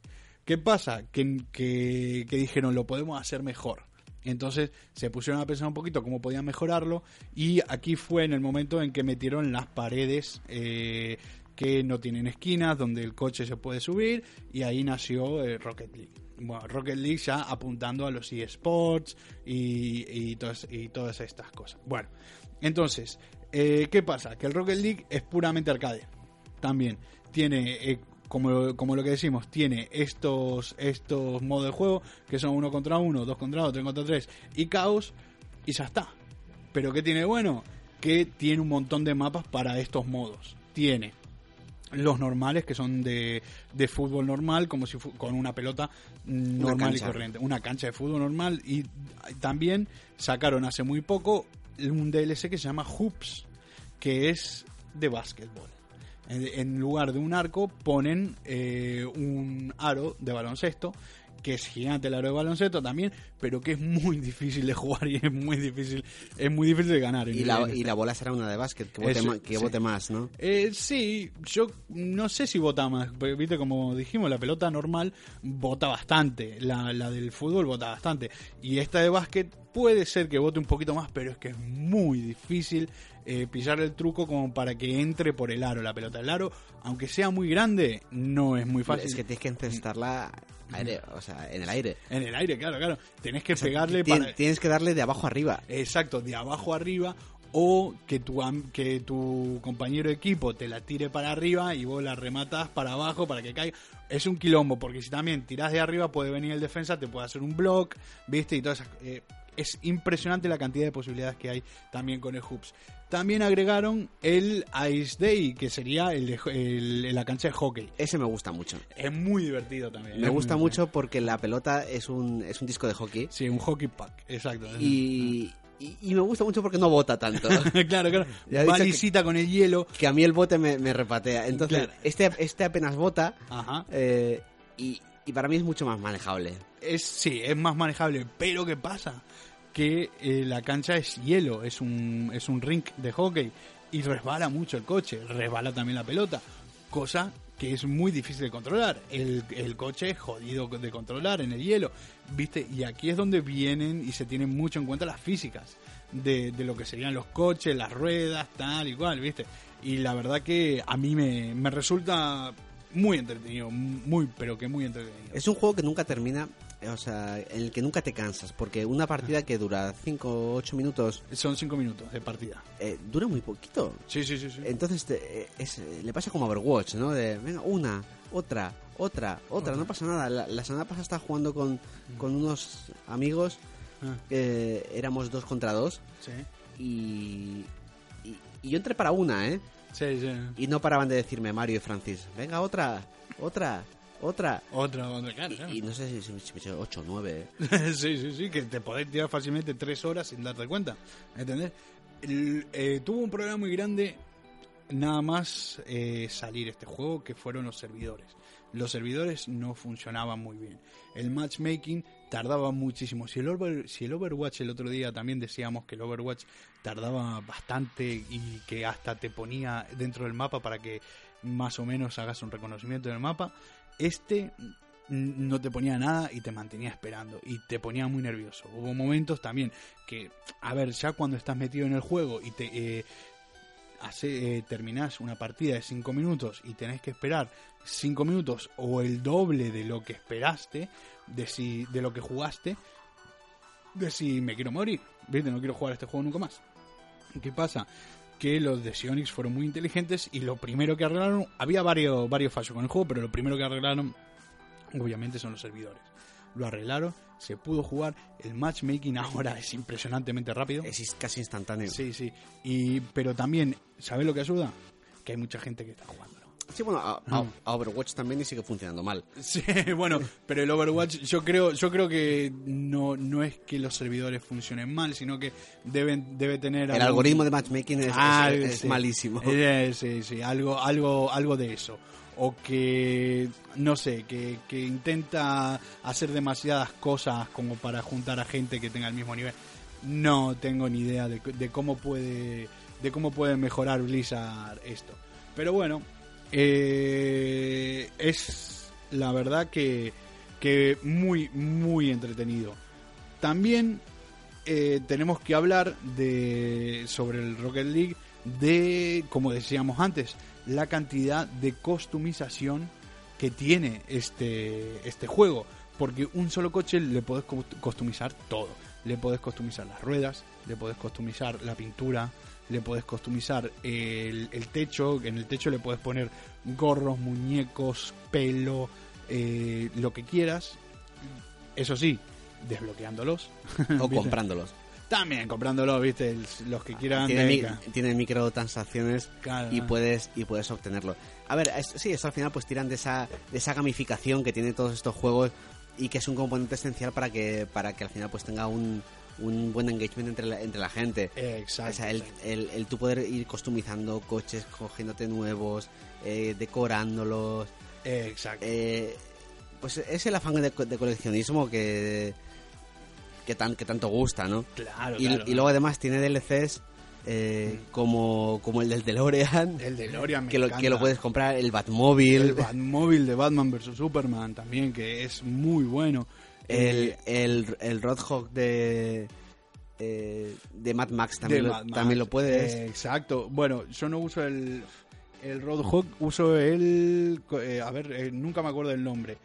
¿Qué pasa? Que, dijeron lo podemos hacer mejor. Entonces se pusieron a pensar un poquito cómo podían mejorarlo y aquí fue en el momento en que metieron las paredes eh, que no tienen esquinas, donde el coche se puede subir y ahí nació eh, Rocket League. Bueno, Rocket League ya apuntando a los eSports y, todas, estas cosas. Bueno, entonces, eh, ¿qué pasa? Que el Rocket League es puramente arcade. También tiene, como, como lo que decimos, tiene estos, estos modos de juego que son uno contra uno, dos contra dos, tres contra tres y caos y ya está. Pero ¿qué tiene bueno? Que tiene un montón de mapas para estos modos. Tiene los normales que son de, de fútbol normal como si con una pelota normal y cancha. corriente una cancha de fútbol normal y también sacaron hace muy poco un DLC que se llama Hoops que es de básquetbol en, lugar de un arco ponen eh, un aro de baloncesto que es gigante el aro de baloncesto también, pero que es muy difícil de jugar y es muy difícil, es muy difícil de ganar. Y la, y la bola será una de básquet, que vote, Eso, ma- que sí. vote más, ¿no? eh, sí, yo no sé si vota más, porque, viste como dijimos, la pelota normal vota bastante, la, la del fútbol vota bastante, y esta de básquet puede ser que vote un poquito más, pero es que es muy difícil eh, pillar el truco como para que entre por el aro la pelota. El aro, aunque sea muy grande, no es muy fácil. Es que tienes que encestarla aire, o sea, en el aire. En el aire, claro, claro. Tenés que O sea, pegarle tien- para... Tienes que darle de abajo arriba. Exacto, de abajo arriba o que tu, que tu compañero de equipo te la tire para arriba y vos la rematas para abajo para que caiga. Es un quilombo, porque si también tirás de arriba puede venir el defensa, te puede hacer un block, ¿viste? Y todas esas- eh, es impresionante la cantidad de posibilidades que hay también con el Hoops. También agregaron el Ice Day, que sería el de, el- la cancha de hockey. Ese me gusta mucho. Es muy divertido también. Me muy gusta mucho porque la pelota es un, es un disco de hockey. Sí, un hockey pack, exacto. Y, y, y me gusta mucho porque no bota tanto. claro, claro. Va que- lisita con el hielo. que a mí el bote me, me repatea. Entonces, Claro. este, este apenas bota Ajá. eh, y, y para mí es mucho más manejable. es sí, es más manejable, pero ¿qué pasa? Que eh, la cancha es hielo, es un, es un rink de hockey y resbala mucho el coche, resbala también la pelota, cosa que es muy difícil de controlar. El, el coche es jodido de controlar en el hielo, ¿viste? Y aquí es donde vienen y se tienen mucho en cuenta las físicas de, de lo que serían los coches, las ruedas, tal y cual, ¿viste? Y la verdad que a mí me, me resulta muy entretenido, muy, pero que muy entretenido. Es un juego que nunca termina, o sea, en el que nunca te cansas, porque una partida que dura 5 o 8 minutos Son cinco minutos de partida. eh, dura muy poquito. Sí, sí, sí. sí. Entonces te- eh, es- le pasa como a Overwatch, ¿no? De, venga, una, otra, otra, otra, no pasa nada. La, la semana pasada estaba jugando con, con unos amigos, Ah, eh, éramos dos contra dos, sí. y, y, y yo entré para una, ¿eh? Sí, sí. Y no paraban de decirme Mario y Francis, venga, otra, otra, otra. Otra, otra, claro. Y, y no sé si, si me hecho 8 o 9. sí, sí, sí, que te podés tirar fácilmente tres horas sin darte cuenta. ¿Entendés? El- eh, tuvo un problema muy grande nada más eh, salir este juego que fueron los servidores. Los servidores no funcionaban muy bien. El matchmaking tardaba muchísimo. Si el, Over- si el Overwatch el otro día también decíamos que el Overwatch tardaba bastante y que hasta te ponía dentro del mapa para que más o menos hagas un reconocimiento del mapa. Este no te ponía nada y te mantenía esperando y te ponía muy nervioso. Hubo momentos también que, a ver, ya cuando estás metido en el juego y te eh, hace, eh, terminás una partida de 5 minutos y tenés que esperar 5 minutos o el doble de lo que esperaste, de, si, de lo que jugaste, de si me quiero morir, ¿viste? No quiero jugar este juego nunca más. ¿Qué pasa? Que los de Sionix fueron muy inteligentes y lo primero que arreglaron, había varios, varios fallos con el juego, pero lo primero que arreglaron, obviamente, son los servidores. lo arreglaron, se pudo jugar. El matchmaking ahora es impresionantemente rápido. Es casi instantáneo. Sí, sí. Y, pero también, ¿sabes lo que ayuda? Que hay mucha gente que está jugando. Sí, bueno, a, a- a Overwatch también y sigue funcionando mal. Sí, bueno, pero el Overwatch yo creo yo creo que no no es que los servidores funcionen mal, sino que deben debe tener El algún- algoritmo de matchmaking es, Ah, es- es sí. malísimo. Eh, sí, sí, algo algo algo de eso o que no sé, que, que intenta hacer demasiadas cosas como para juntar a gente que tenga el mismo nivel. No tengo ni idea de, de cómo puede de cómo puede mejorar Blizzard esto. Pero bueno, eh, es la verdad que, que muy, muy entretenido. También eh, tenemos que hablar de sobre el Rocket League de, como decíamos antes, la cantidad de customización que tiene este, este juego. Porque un solo coche le podés customizar todo. Le podés customizar las ruedas, le podés customizar la pintura, le podés customizar el, el techo. En el techo le podés poner gorros, muñecos, pelo, eh, lo que quieras. Eso sí, desbloqueándolos. o comprándolos. También comprándolos, viste, los que quieran. Tiene, mi- venga. tiene microtransacciones Claro, y puedes y puedes obtenerlo. A ver, es- sí, eso al final pues tiran de esa de esa gamificación que tiene todos estos juegos y que es un componente esencial para que para que al final pues tenga un, un buen engagement entre la, entre la gente. Exacto. O sea, el, el, el tú poder ir customizando coches, cogiéndote nuevos, eh, decorándolos. Exacto. eh, pues es el afán de, de coleccionismo que, que, tan, que tanto gusta, ¿no? claro, Y, claro. y luego además tiene DLCs eh, como, como el del DeLorean, el de Lorian me que, lo, que lo puedes comprar, el Batmóvil, El Batmóvil de Batman vs Superman también, que es muy bueno. El, el, el Roadhog de, eh, de Mad Max también, lo, Mad Max. también lo puedes. Eh, exacto. Bueno, yo no uso el, el Roadhog, uso el... eh, a ver, eh, nunca me acuerdo del nombre,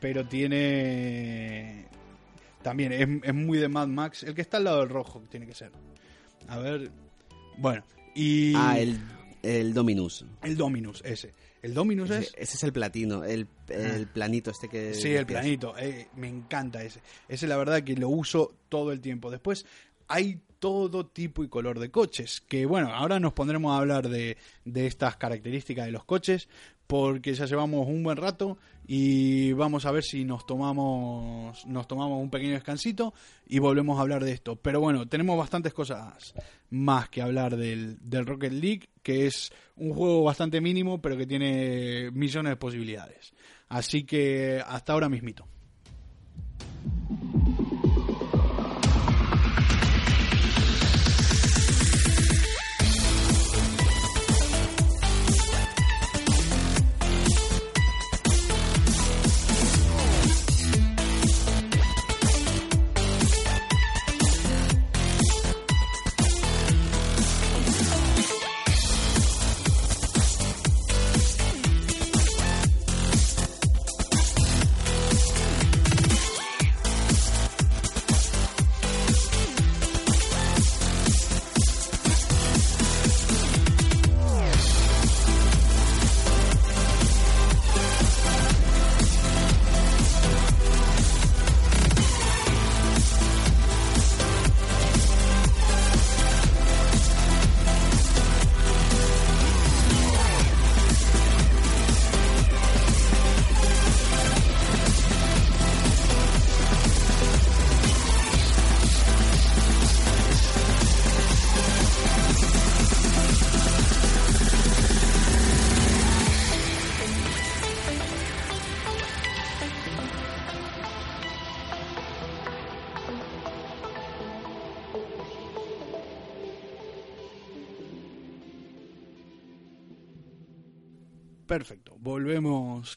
pero tiene... También es, es muy de Mad Max. El que está al lado del Roadhog tiene que ser. A ver... Bueno, y... Ah, el, el Dominus. el Dominus, ese. El Dominus Ese, es... ese es el platino, el, el planito este que... Sí, el planito. eh, me encanta ese. Ese la verdad que lo uso todo el tiempo. Después hay todo tipo y color de coches. Que bueno, ahora nos pondremos a hablar de, de estas características de los coches. Porque ya llevamos un buen rato y vamos a ver si nos tomamos nos tomamos un pequeño descansito y volvemos a hablar de esto. Pero bueno, tenemos bastantes cosas más que hablar del, del Rocket League, que es un juego bastante mínimo, pero que tiene millones de posibilidades. Así que hasta ahora mismito.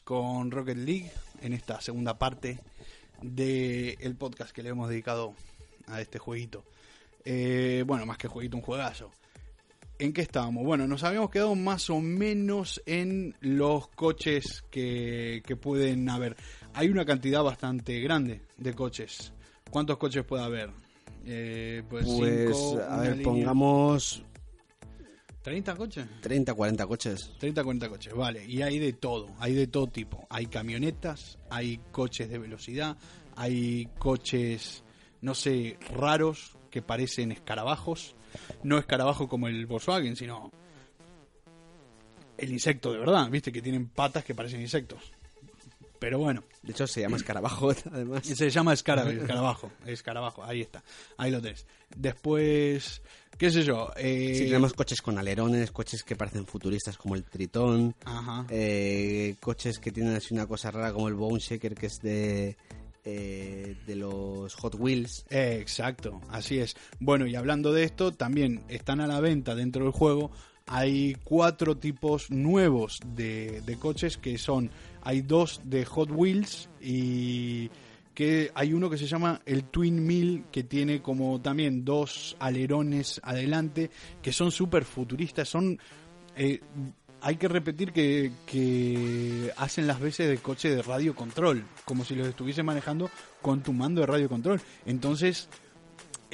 Con Rocket League en esta segunda parte del podcast que le hemos dedicado a este jueguito. Eh, bueno, más que jueguito, un juegazo. ¿En qué estábamos? Bueno, nos habíamos quedado más o menos en los coches que, que pueden haber. Hay una cantidad bastante grande de coches. ¿Cuántos coches puede haber? Eh, pues, Pues, cinco, a ver, línea. pongamos ¿30 coches? 30, 40 coches. 30, 40 coches, vale. Y hay de todo, hay de todo tipo. Hay camionetas, hay coches de velocidad, hay coches, no sé, raros que parecen escarabajos. No escarabajo como el Volkswagen, sino el insecto de verdad, ¿viste? Que tienen patas que parecen insectos. Pero bueno, De hecho, se llama escarabajo, además. se llama escara- escarabajo. Escarabajo, ahí está. Ahí lo tenés. Después, qué sé yo. Eh, Sí, tenemos coches con alerones, coches que parecen futuristas como el Tritón, Ajá. eh, coches que tienen así una cosa rara como el Bone Shaker, que es de, eh, de los Hot Wheels. Eh, exacto, así es. Bueno, y hablando de esto, también están a la venta dentro del juego. Hay cuatro tipos nuevos de, de coches que son, hay dos de Hot Wheels y que hay uno que se llama el Twin Mill que tiene como también dos alerones adelante que son súper futuristas, son... eh, hay que repetir que, que hacen las veces de coche de radio control, como si los estuviese manejando con tu mando de radio control. Entonces,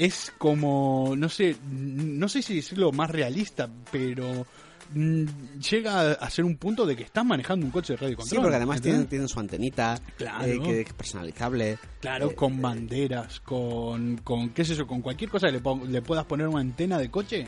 es como, no sé, no sé si decirlo más realista, pero mm, llega a ser un punto de que estás manejando un coche de radio Sí, control. porque además tienen, tienen su antenita, Claro. eh, que es personalizable. Claro, Eh, con banderas, con, con, qué sé yo, con cualquier cosa que le, le puedas poner una antena de coche,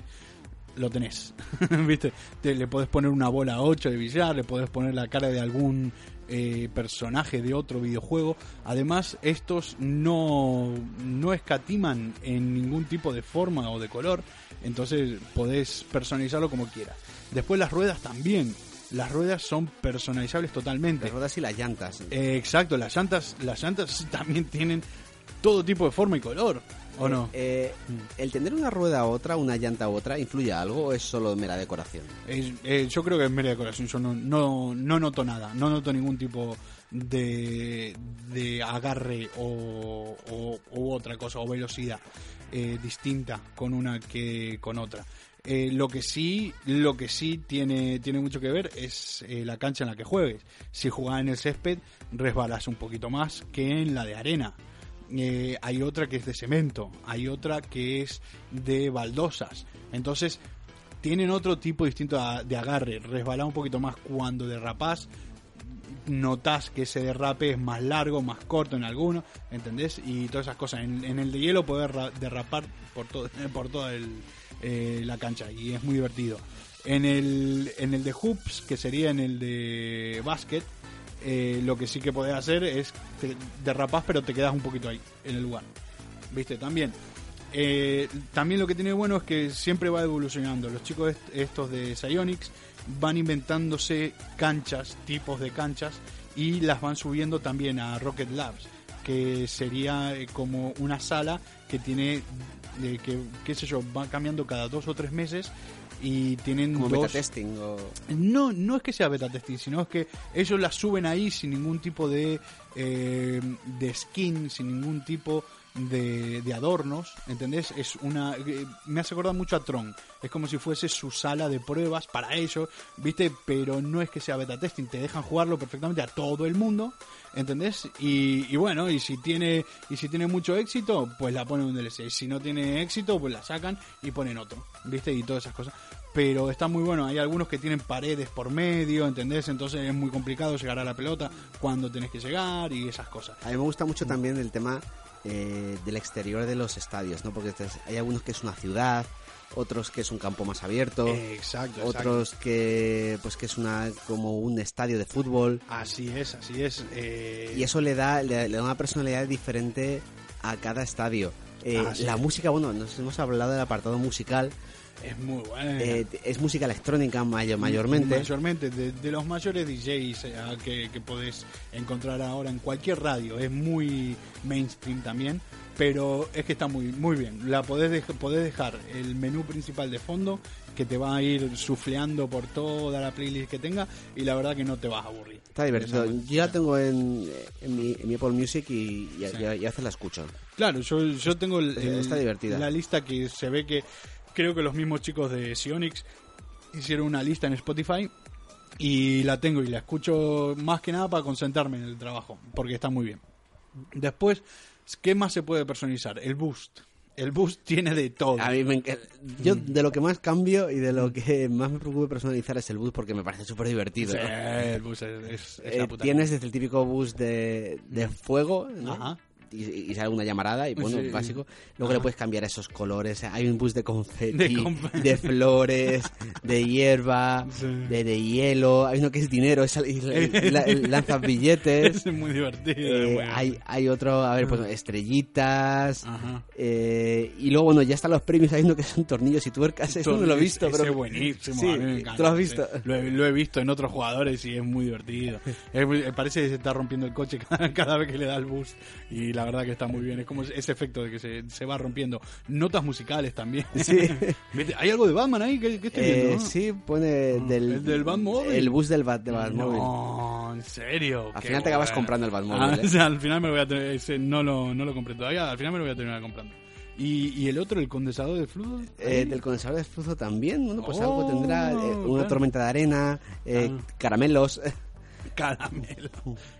lo tenés. ¿Viste? Te- le podés poner una bola 8 de billar, le podés poner la cara de algún eh, personaje de otro videojuego. Además, estos no, no escatiman en ningún tipo de forma o de color, entonces podés personalizarlo como quieras. Después las ruedas también. Las ruedas son personalizables totalmente. Las ruedas y las llantas. Eh, exacto, las llantas, las llantas también tienen todo tipo de forma y color, ¿o no? Eh, ¿El tener una rueda a otra, una llanta a otra, influye algo o es solo mera decoración? Es- eh, yo creo que es mera decoración, yo no, no, no noto nada, no noto ningún tipo de, de agarre o, o- u otra cosa, o velocidad eh, distinta con una que con otra. Eh, lo que sí, lo que sí tiene, tiene mucho que ver es eh, la cancha en la que juegues. Si jugás en el césped, resbalas un poquito más que en la de arena. Eh, hay otra que es de cemento, hay otra que es de baldosas. Entonces, tienen otro tipo distinto de agarre, resbalás un poquito más cuando derrapás, notás que ese derrape es más largo, más corto en alguno, ¿entendés? Y todas esas cosas. En, el de hielo podés ra- derrapar por, todo, por toda eh, la cancha y es muy divertido. En el, en el de hoops, que sería en el de básquet, eh, lo que sí que podés hacer es te derrapás pero te quedas un poquito ahí, en el lugar. ¿Viste? También. Eh, también lo que tiene bueno es que siempre va evolucionando. Los chicos est- estos de Psyonix van inventándose canchas, tipos de canchas, y las van subiendo también a Rocket Labs, que sería eh, como una sala que tiene, que qué sé yo, va cambiando cada dos o tres meses y tienen Como dos... metatesting o... No, no es que sea beta testing, sino es que ellos la suben ahí sin ningún tipo de, eh, de skin, sin ningún tipo de, de adornos, ¿entendés? Es una eh, me hace acordar mucho a Tron. Es como si fuese su sala de pruebas para ellos, ¿viste? Pero no es que sea beta testing, te dejan jugarlo perfectamente a todo el mundo, ¿entendés? Y, y bueno, y si tiene y si tiene mucho éxito, pues la ponen en un DLC. Y si no tiene éxito, pues la sacan y ponen otro, ¿viste? Y todas esas cosas pero está muy bueno. Hay algunos que tienen paredes por medio, ¿entendés? Entonces es muy complicado llegar a la pelota cuando tenés que llegar y esas cosas. A mí me gusta mucho también el tema eh, del exterior de los estadios, ¿no? Porque hay algunos que es una ciudad, otros que es un campo más abierto, Exacto, exacto. otros que pues que es una como un estadio de fútbol Así es, así es. eh, y eso le da le, le da una personalidad diferente a cada estadio. Eh, Así la es. música, bueno, nos hemos hablado del apartado musical, es muy bueno. eh, es música electrónica mayo- mayormente. Mayormente, de, de los mayores DJs eh, que, que podés encontrar ahora en cualquier radio. Es muy mainstream también, pero es que está muy muy bien. La podés, podés dejar el menú principal de fondo que te va a ir sufleando por toda la playlist que tenga y la verdad que no te vas a aburrir. Está divertido. Yo la tengo en, en, mi, en mi Apple Music y, y, Sí. y a veces la escucho. Claro, yo, yo tengo el- el- Está divertida. la lista que se ve que creo que los mismos chicos de Sionix hicieron una lista en Spotify y la tengo y la escucho más que nada para concentrarme en el trabajo, porque está muy bien. Después, ¿qué más se puede personalizar? El boost. El boost tiene de todo. A mí me Yo de lo que más cambio y de lo que más me preocupa personalizar es el bus porque me parece súper divertido. Sí, el boost es, es- es la Eh, puta tienes desde el típico bus de, de fuego, ¿no? Ajá. Y, y sale una llamarada y bueno, Sí. básico. Luego le puedes cambiar esos colores. Hay un bus de confeti, De de, flores, de hierba, Sí. de, de hielo. Hay uno que es dinero, es, y, y- la- lanzas billetes. Es muy divertido. Eh, bueno. hay, hay otro, a ver, pues estrellitas. Ajá. eh, y luego, bueno, ya están los premios. Hay uno que son tornillos y tuercas. Eso no lo he visto, Ese pero. buenísimo. Sí, a mí me encanta, ¿tú lo has visto? Lo, he, lo he visto en otros jugadores y es muy divertido. Es parece que se está rompiendo el coche cada, cada vez que le da el boost. Y la verdad que está muy bien. Es como ese efecto de que se, se va rompiendo. Notas musicales también. Sí. ¿Hay algo de Batman ahí? ¿Qué, qué estoy Eh, viendo? sí, pone del, ¿El del Batmóvil? El bus del Bat, de Batmóvil. No, en serio. Al final te acabas bueno. comprando el Batmóvil, Ah, ¿eh? o sea, al final me lo voy a tener, ese no lo, no lo compré todavía, al final me lo voy a terminar comprando. ¿Y, y el otro, el condensador de flujo? Eh, del condensador de flujo también, bueno, pues Oh, algo tendrá, eh, una claro. tormenta de arena, eh, Ah. caramelos. Caramelo.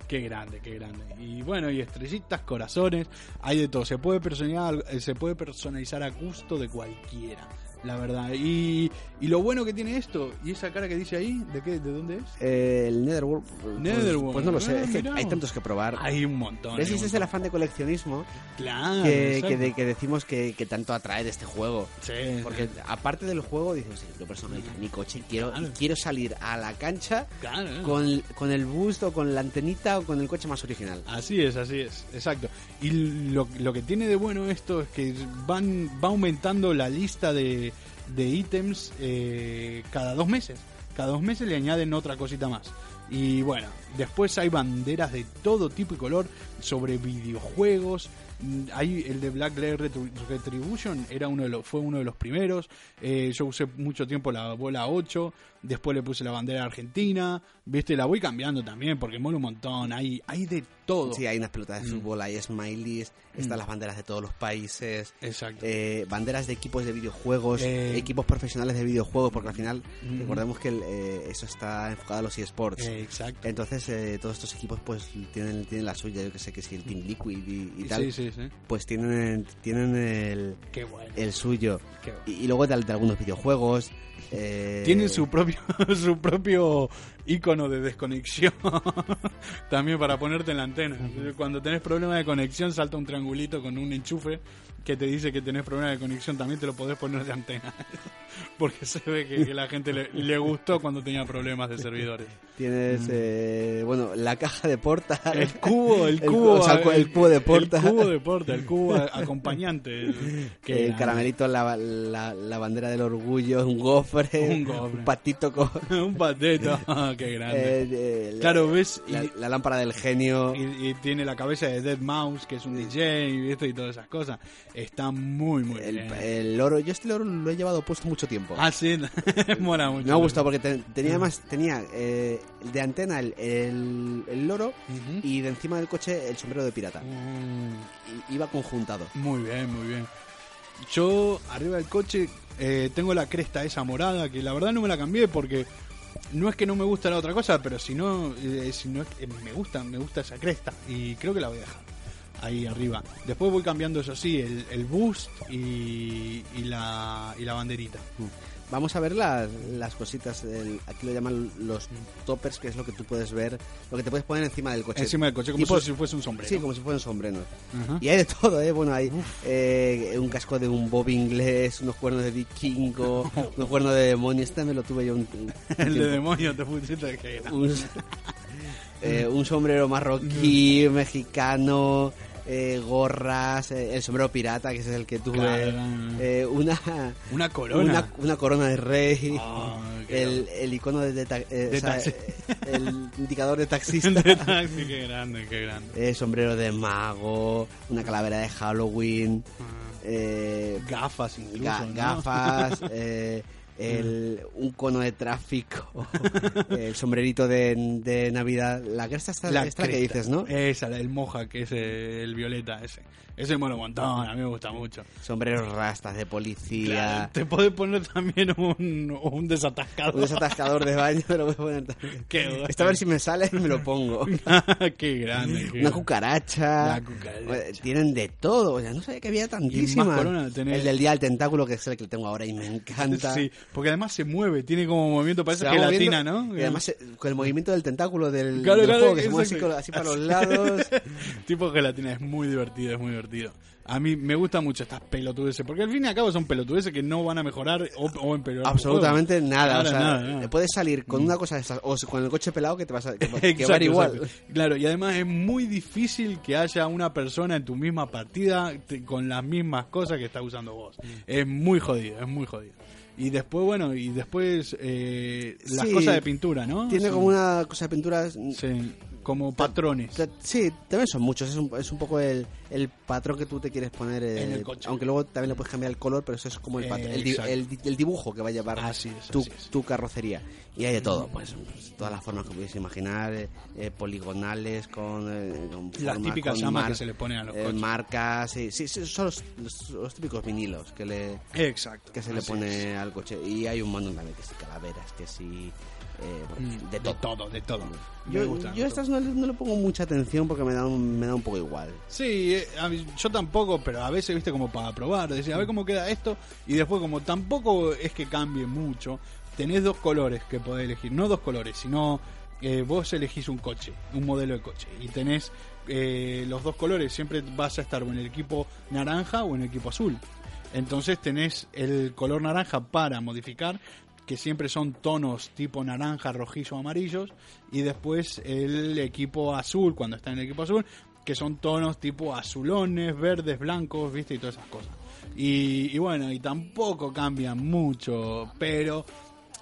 Qué grande, qué grande. Y bueno, y estrellitas, corazones, hay de todo. Se puede personalizar, eh, se puede personalizar a gusto de cualquiera, la verdad. Y, y lo bueno que tiene esto, y esa cara que dice ahí, ¿de qué? ¿De dónde es? Eh, el Netherworld, pues, Netherworld. pues no lo sé, Ah, es que mirá. hay tantos que probar. Hay un montón. Ese es el afán de coleccionismo Claro. que, que, de- que decimos que, que tanto atrae de este juego. Sí, Porque aparte del juego, dices, yo personalizar mi coche quiero, Claro. quiero salir a la cancha claro. con, con el boost o con la antenita o con el coche más original. Así es, así es, exacto. Y lo, lo que tiene de bueno esto es que van va aumentando la lista de, de ítems eh, cada dos meses. Cada dos meses le añaden otra cosita más. Y bueno, después hay banderas de todo tipo y color sobre videojuegos. Mm, Hay el de Black Lair Retri- Retribution, era uno de los, fue uno de los primeros. Eh, yo usé mucho tiempo la bola 8, después le puse la bandera argentina. Viste, la voy cambiando también porque mola un montón. Hay, hay de todo. Sí, hay unas pelotas de Mm. fútbol, hay smileys, están Mm. las banderas de todos los países, Exacto. eh, banderas de equipos de videojuegos, Eh. equipos profesionales de videojuegos, porque al final Mm. recordemos que el, eso está enfocado a los eSports. Exacto. Entonces, todos estos equipos pues tienen, tienen la suya, yo que sé que si el Team Liquid y, y tal, Sí, sí, sí. pues tienen, tienen el, Qué bueno. el suyo. qué bueno. Y, y luego de, de algunos videojuegos. eh, Tienen su propio su propio icono de desconexión también para ponerte en la antena. Cuando tenés problemas de conexión salta un triangulito con un enchufe que te dice que tenés problemas de conexión, también te lo podés poner de antena. Porque se ve que, que la gente le, le gustó cuando tenía problemas de servidores. Tienes, eh, bueno, la caja de porta. Mm. El cubo, el cubo, cu- o sea, el cubo de porta. El cubo de porta, el cubo acompañante. el- que- el caramelito, la, la, la bandera del orgullo, un gofre, Un gofre. patito con... un qué grande. eh, eh, la- Claro, ves, La, y- la lámpara del genio. y, y tiene la cabeza de Dead Mouse, que es un DJ, ¿viste? y todas esas cosas. Está muy, muy El, bien. el loro, yo este loro lo he llevado puesto mucho tiempo. Ah, sí, mola mucho. Me ha gustado porque te- tenía más, tenía eh, de antena el, el, el loro Ujú. y de encima del coche el sombrero de pirata. Mm, I- iba conjuntado. Muy bien, muy bien. Yo, arriba del coche, eh, tengo la cresta esa morada, que la verdad no me la cambié porque no es que no me gusta la otra cosa, pero si no, eh, si no me gusta, me gusta esa cresta y creo que la voy a dejar ahí arriba. Después voy cambiando eso sí, el, el boost y, y la y la banderita. Vamos a ver las, las cositas. el- aquí lo llaman los toppers, que es lo que tú puedes ver, lo que te puedes poner encima del coche. Encima del coche, como Tipo- si fuese un sombrero. Sí, como si fueran sombreros. Ajá. Y hay de todo, ¿eh? Bueno, hay eh, un casco de un bob inglés, unos cuernos de vikingo, unos cuernos de demonio. Este me lo tuve yo un, un El de demonio te pusiste que era. un, eh, un sombrero marroquí, mexicano, eh, gorras, eh, el sombrero pirata, que ese es el que tuve, Claro. eh, una, Una corona. una, una corona de rey, Ah, el, el icono de, de ta- eh, De o sea, taxi. el indicador de taxista, De taxi, qué grande, qué grande. sombrero de mago, una calavera de Halloween, eh, Gafas incluso. ga- ¿no? gafas, el, un cono de tráfico, el sombrerito de, de Navidad, la cresta está, La esta que dices, ¿no? Esa, la del moja, que es el violeta ese. Ese mola un montón, a mí me gusta mucho. Sombreros rastas de policía, Claro, te puedes poner también un, un desatascador. un desatascador de baño, me lo voy a poner también. Qué bueno. Esta a ver si me sale y me lo pongo. qué grande. qué Una cucaracha. La cucaracha. Tienen de todo. O sea, no sabía que había tantísimas. tenés- El del día del tentáculo, que es el que tengo ahora y me encanta. Sí, porque además se mueve, tiene como movimiento, parece gelatina, ¿no? Y además, eh, con el movimiento del tentáculo del, Claro, del claro, juego, que se mueve así, exacto. con- así para los lados. tipo gelatina, es muy divertido, es muy divertido. A mí me gustan mucho estas pelotudeces, porque al fin y al cabo son pelotudeces que no van a mejorar o, o empeorar. Absolutamente nada. o sea, nada, nada. puedes salir con una cosa de esas, o con el coche pelado que te vas a, que, que Exacto, va a ir igual. exacto. Claro, y además es muy difícil que haya una persona en tu misma partida te- con las mismas cosas que está usando vos. Mm. Es muy jodido, es muy jodido. Y después, bueno, y después eh, las Sí, cosas de pintura, ¿no? Tiene como una cosa de pinturas. Sí, como patrones. Ta- Sí, también son muchos. Es un, es un poco el, el patrón que tú te quieres poner. eh, En el coche. Aunque luego también le puedes cambiar el color, pero eso es como el, Eh, el, el el dibujo que va a llevar Así es, tu, así tu carrocería. Y hay de todo, pues, pues, todas las formas que puedes imaginar, eh, eh, poligonales, con, eh, con Las forma- típicas con mar- que se le ponen a los eh, coches. marcas, sí, sí, sí, son los, los- los típicos vinilos que le Exacto. que se le pone al coche. Y hay un montón también, que si calaveras, que si... eh. Mm, de todo. de todo. Me Yo, gusta, yo estas no, le- no le pongo mucha atención porque me da un, me da un poco igual. Sí, eh, a mí- yo tampoco, pero a veces, viste, como para probar, decir, a ver cómo queda esto, y después como tampoco es que cambie mucho, tenés dos colores que podés elegir, no dos colores, sino eh, vos elegís un coche, un modelo de coche, y tenés eh, los dos colores, siempre vas a estar o en el equipo naranja o en el equipo azul. Entonces tenés el color naranja para modificar, que siempre son tonos tipo naranja, rojizo, amarillos, y después el equipo azul, cuando está en el equipo azul, que son tonos tipo azulones, verdes, blancos, viste, y todas esas cosas. Y, y bueno, y tampoco cambian mucho, pero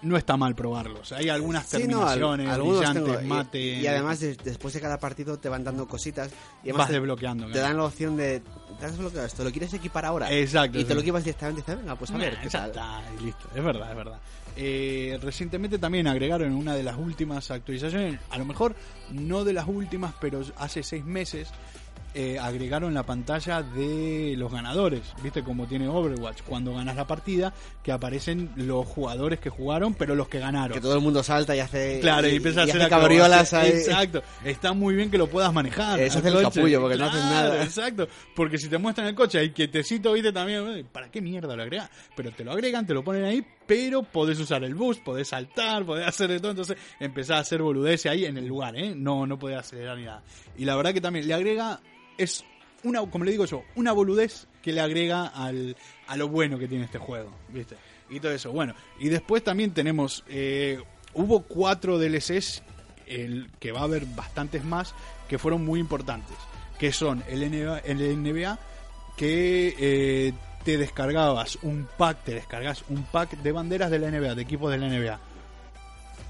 no está mal probarlos. Hay algunas Sí, no, al- terminaciones, brillantes, tengo, y- mate. Y, además, de- después de cada partido te van dando cositas. Y además vas te, desbloqueando. te claro. dan la opción de. ¿Te has desbloqueado esto? ¿Lo quieres equipar ahora? Exacto, Y te sí. lo equipas directamente y venga, pues a ver. Nah, ¿qué tal? está, y listo. Es verdad, es verdad. Eh, recientemente también agregaron una de las últimas actualizaciones, a lo mejor no de las últimas, pero hace seis meses eh, agregaron la pantalla de los ganadores. ¿Viste cómo tiene Overwatch? Cuando ganas la partida, que aparecen los jugadores que jugaron, pero los que ganaron. Que todo el mundo salta y hace. Claro, y, empieza a hacer hace cabriolas ahí. Exacto. Está muy bien que lo puedas manejar. Eso hace el coche. capullo, porque no haces nada. Exacto. Porque si te muestran el coche, hay quietecito, viste también. "Uy, ¿Para qué mierda lo agregan? Pero te lo agregan, te lo ponen ahí, pero podés usar el bus, podés saltar, podés hacer de todo. Entonces empezás a hacer boludeces ahí en el lugar, ¿eh? No, no podés acelerar ni nada. Y la verdad que también le agrega. Es una, como le digo yo, una boludez que le agrega al, a lo bueno que tiene este juego, ¿viste? Y todo eso. Bueno, y después también tenemos. eh, hubo cuatro DLCs, el, que va a haber bastantes más, que fueron muy importantes. Que son el NBA, el NBA que eh, te descargabas un pack, te descargas un pack de banderas de la NBA, de equipos de la NBA.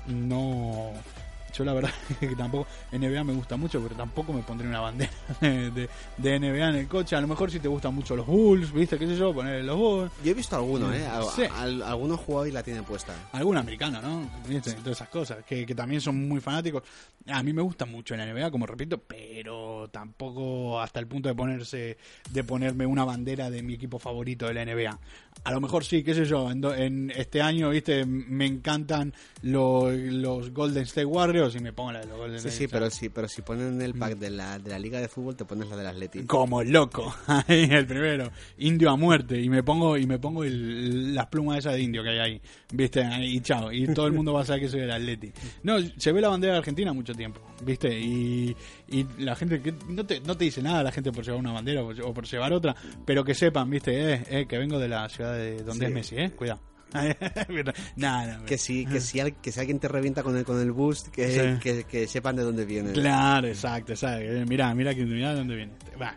No. Yo la verdad que tampoco NBA me gusta mucho, pero tampoco me pondré una bandera de, de- de NBA en el coche. A lo mejor si te gustan mucho los Bulls, ¿viste? ¿Qué sé yo? Poner los Bulls. Yo he visto alguno, ¿eh? Al- Sí. al- alguno jugado y la tiene puesta. Algún americano, ¿no? ¿Viste? Todas esas cosas, que, que también son muy fanáticos. A mí me gusta mucho la NBA, como repito, pero tampoco hasta el punto de ponerse, de ponerme una bandera de mi equipo favorito de la NBA. A lo mejor sí, qué sé yo, en, do- en este año, viste, me encantan los, los Golden State Warriors y me pongo la de los Golden Sí, sí, pero si, pero si ponen el pack de la, de la Liga de Fútbol, te pones la del Atleti. como loco ahí el primero. Indio a muerte y me pongo y me pongo el- las plumas esas de indio que hay ahí viste y chao y todo el mundo va a saber que soy el Atleti no se ve la bandera de Argentina mucho tiempo viste y, y la gente que no te, no te dice nada la gente por llevar una bandera o por, o por llevar otra pero que sepan viste eh, eh, que vengo de la ciudad de donde Sí. es Messi eh cuidado nada no, Que si, que si, que si alguien te revienta con el, con el boost, que, Sí. que, que sepan de dónde viene. Claro, exacto, exacto. Eh, Mirá, mirá, que- mirá de dónde viene.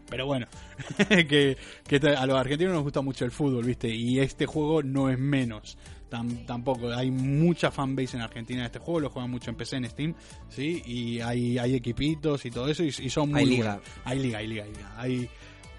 Pero bueno, que, que te- a los argentinos nos gusta mucho el fútbol, ¿viste? Y este juego no es menos. Tam- tampoco, hay mucha fanbase en Argentina de este juego, lo juegan mucho en PC, en Steam, ¿sí? Y hay, hay equipitos y todo eso, y, y son muy Hay liga. buenos. Hay liga, hay liga, hay liga. Hay,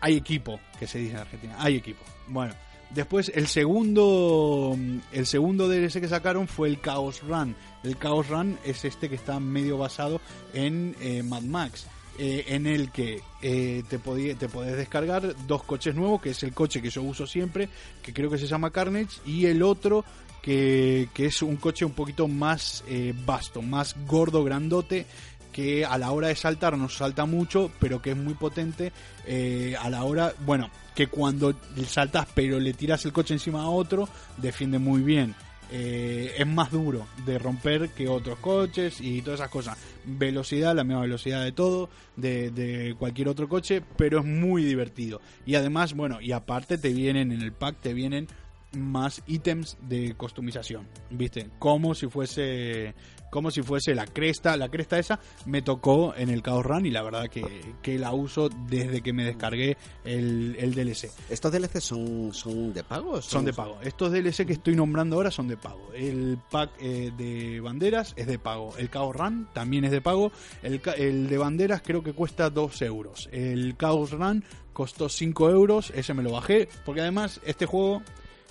hay equipo, que se dice en Argentina, hay equipo. Bueno, después el segundo, el segundo DLC que sacaron fue el Chaos Run. El Chaos Run es este que está medio basado en eh, Mad Max. eh, en el que eh, te, podí- te podés descargar dos coches nuevos, que es el coche que yo uso siempre, que creo que se llama Carnage, y el otro que, que es un coche un poquito más vasto, más gordo, grandote, que a la hora de saltar no salta mucho, pero que es muy potente eh, a la hora, bueno, que cuando saltas pero le tiras el coche encima a otro, defiende muy bien. eh, es más duro de romper que otros coches y todas esas cosas. Velocidad, la misma velocidad de todo, de, de cualquier otro coche, pero es muy divertido. Y además, bueno, y aparte te vienen en el pack, te vienen más ítems de customización, ¿viste? Como si fuese como si fuese la cresta, la cresta esa me tocó en el Chaos Run y la verdad que, que la uso desde que me descargué el, el DLC. ¿Estos DLC son, son de pago? Son de pago. Estos DLC que estoy nombrando ahora son de pago. El pack eh, de banderas es de pago. El Chaos Run también es de pago. El, el de banderas creo que cuesta 2 euros. El Chaos Run costó 5 euros. Ese me lo bajé. Porque además este juego,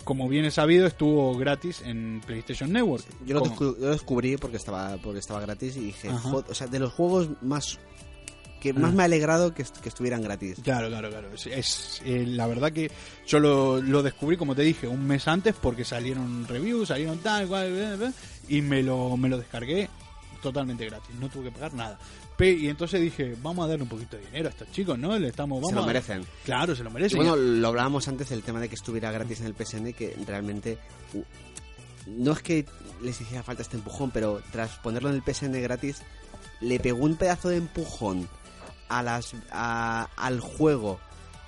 como bien es sabido, estuvo gratis en PlayStation Network. Yo lo, Como- descu- yo lo descubrí porque estaba porque estaba gratis y dije, Ajá. "Jod- o sea, de los juegos más que más Ah. me ha alegrado que, est- que estuvieran gratis. Claro, claro, claro. Es, es, eh, la verdad que yo lo, lo descubrí, como te dije, un mes antes porque salieron reviews, salieron tal, cual, y me lo, me lo descargué totalmente gratis. No tuve que pagar nada. Y entonces dije, vamos a darle un poquito de dinero a estos chicos, ¿no? Le estamos, vamos Se lo a- merecen. Claro, se lo Y merecen. bueno, lo hablábamos antes del tema de que estuviera gratis en el PSN, que realmente no es que les hiciera falta este empujón, pero tras ponerlo en el PSN gratis, le pegó un pedazo de empujón a las a- al juego,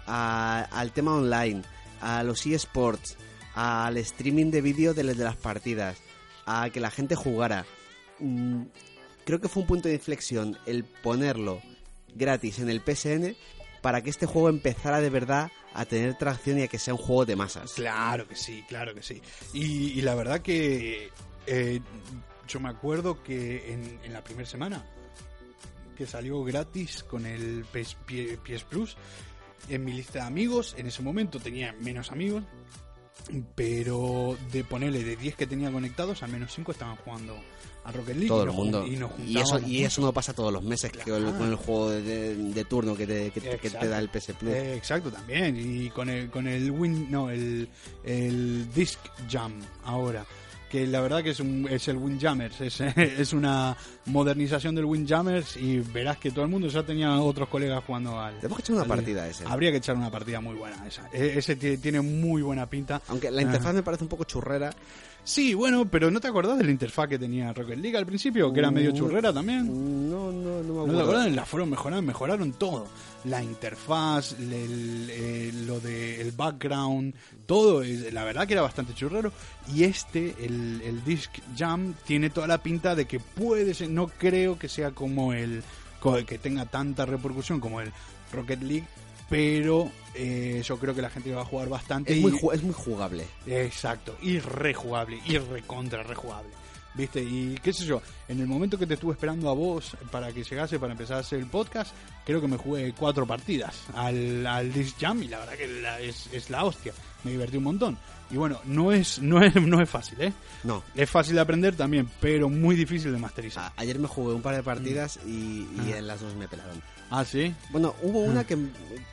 a- al tema online, a los eSports, al streaming de vídeo de, de las partidas, a que la gente jugara. Creo que fue un punto de inflexión el ponerlo gratis en el PSN para que este juego empezara de verdad a tener tracción y a que sea un juego de masas. Claro que sí, claro que sí. Y, la verdad que eh, yo me acuerdo que en, la primera semana que salió gratis con el PS Plus, en mi lista de amigos, en ese momento tenía menos amigos, pero de ponerle de 10 que tenía conectados, al menos 5 estaban jugando a Rocket League. Todo y el mundo. Y, nos Y eso, y eso no pasa todos los meses que con, el, Claro. con el juego de, de- turno que te, que, te- que te da el PS Plus. Eh, exacto, también. Y con el, con el Win, no, el, el Disc Jam ahora. Que la verdad que es, un, es el Windjammers. Es, es una modernización del Windjammers y verás que todo el mundo ya tenía otros colegas jugando al. Tenemos que echar una al- partida ese. Habría que echar una partida muy buena esa. E- Ese tie- tiene muy buena pinta. Aunque la interfaz me parece un poco churrera. Sí, bueno, pero ¿no te acordás de la interfaz que tenía Rocket League al principio? Que era medio Mm, churrera también. No, no, no me ¿No te acuerdo. acuerdas? La fueron mejorando, mejoraron todo. La interfaz, el- eh, lo de el background, todo. La verdad que era bastante churrero. Y este, el, el Disc Jam, tiene toda la pinta de que puede ser. No creo que sea como el. que tenga tanta repercusión como el Rocket League. Pero eh, yo creo que la gente va a jugar bastante. Es y- muy, ju- es muy jugable. Exacto, y rejugable, y recontra rejugable. ¿Viste? Y qué sé yo, en el momento que te estuve esperando a vos para que llegase para empezar a hacer el podcast, creo que me jugué cuatro partidas al, al Jam y la verdad que la- es, es la hostia. Me divertí un montón. Y bueno, no es, no es, no es fácil, ¿eh? No. Es fácil de aprender también, pero muy difícil de masterizar. A- ayer me jugué un par de partidas y, y Ah. en las dos me pelaron. Ah, sí. Bueno, hubo Ah. una que,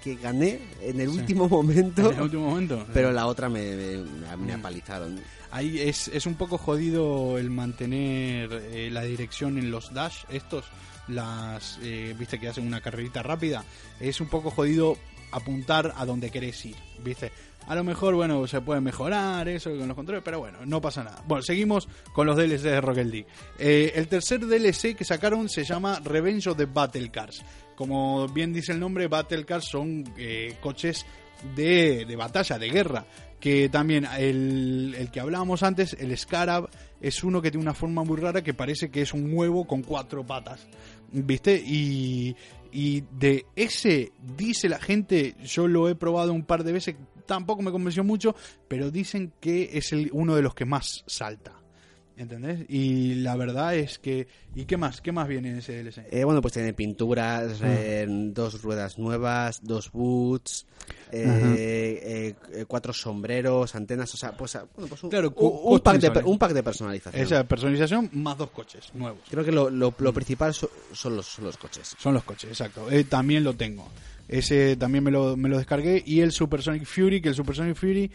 que gané en el Sí. último momento, En el último momento. pero la otra me, me, me- me Mm. apalizaron. Ahí es, es un poco jodido el mantener eh, la dirección en los dash estos, las eh, viste que hacen una carrerita rápida, es un poco jodido apuntar a donde querés ir, viste. A lo mejor, bueno, se puede mejorar eso con los controles, pero bueno, no pasa nada. Bueno, seguimos con los DLC de Rocket League. Eh, el tercer DLC que sacaron se llama Revenge of the Battle Cars. Como bien dice el nombre, Battle Cars son eh, coches de, de batalla, de guerra. Que también el, el que hablábamos antes, el Scarab, es uno que tiene una forma muy rara que parece que es un huevo con cuatro patas. ¿Viste? Y, y de ese, dice la gente, yo lo he probado un par de veces, tampoco me convenció mucho, pero dicen que es el, uno de los que más salta. ¿Entendés? Y la verdad es que... ¿Y qué más? ¿Qué más viene en ese DLC? Eh, bueno, pues tiene pinturas, Ah. eh, dos ruedas nuevas, dos boots, eh, eh, eh, cuatro sombreros, antenas, o sea, pues, ah, bueno, pues un, Claro, un- pack de, un pack de personalización. Esa personalización más dos coches nuevos. Creo que lo, lo, lo principal so- son, los, son los coches. Son los coches, exacto. También lo tengo. Ese también me lo, me lo descargué. Y el Supersonic Fury, que el Supersonic Fury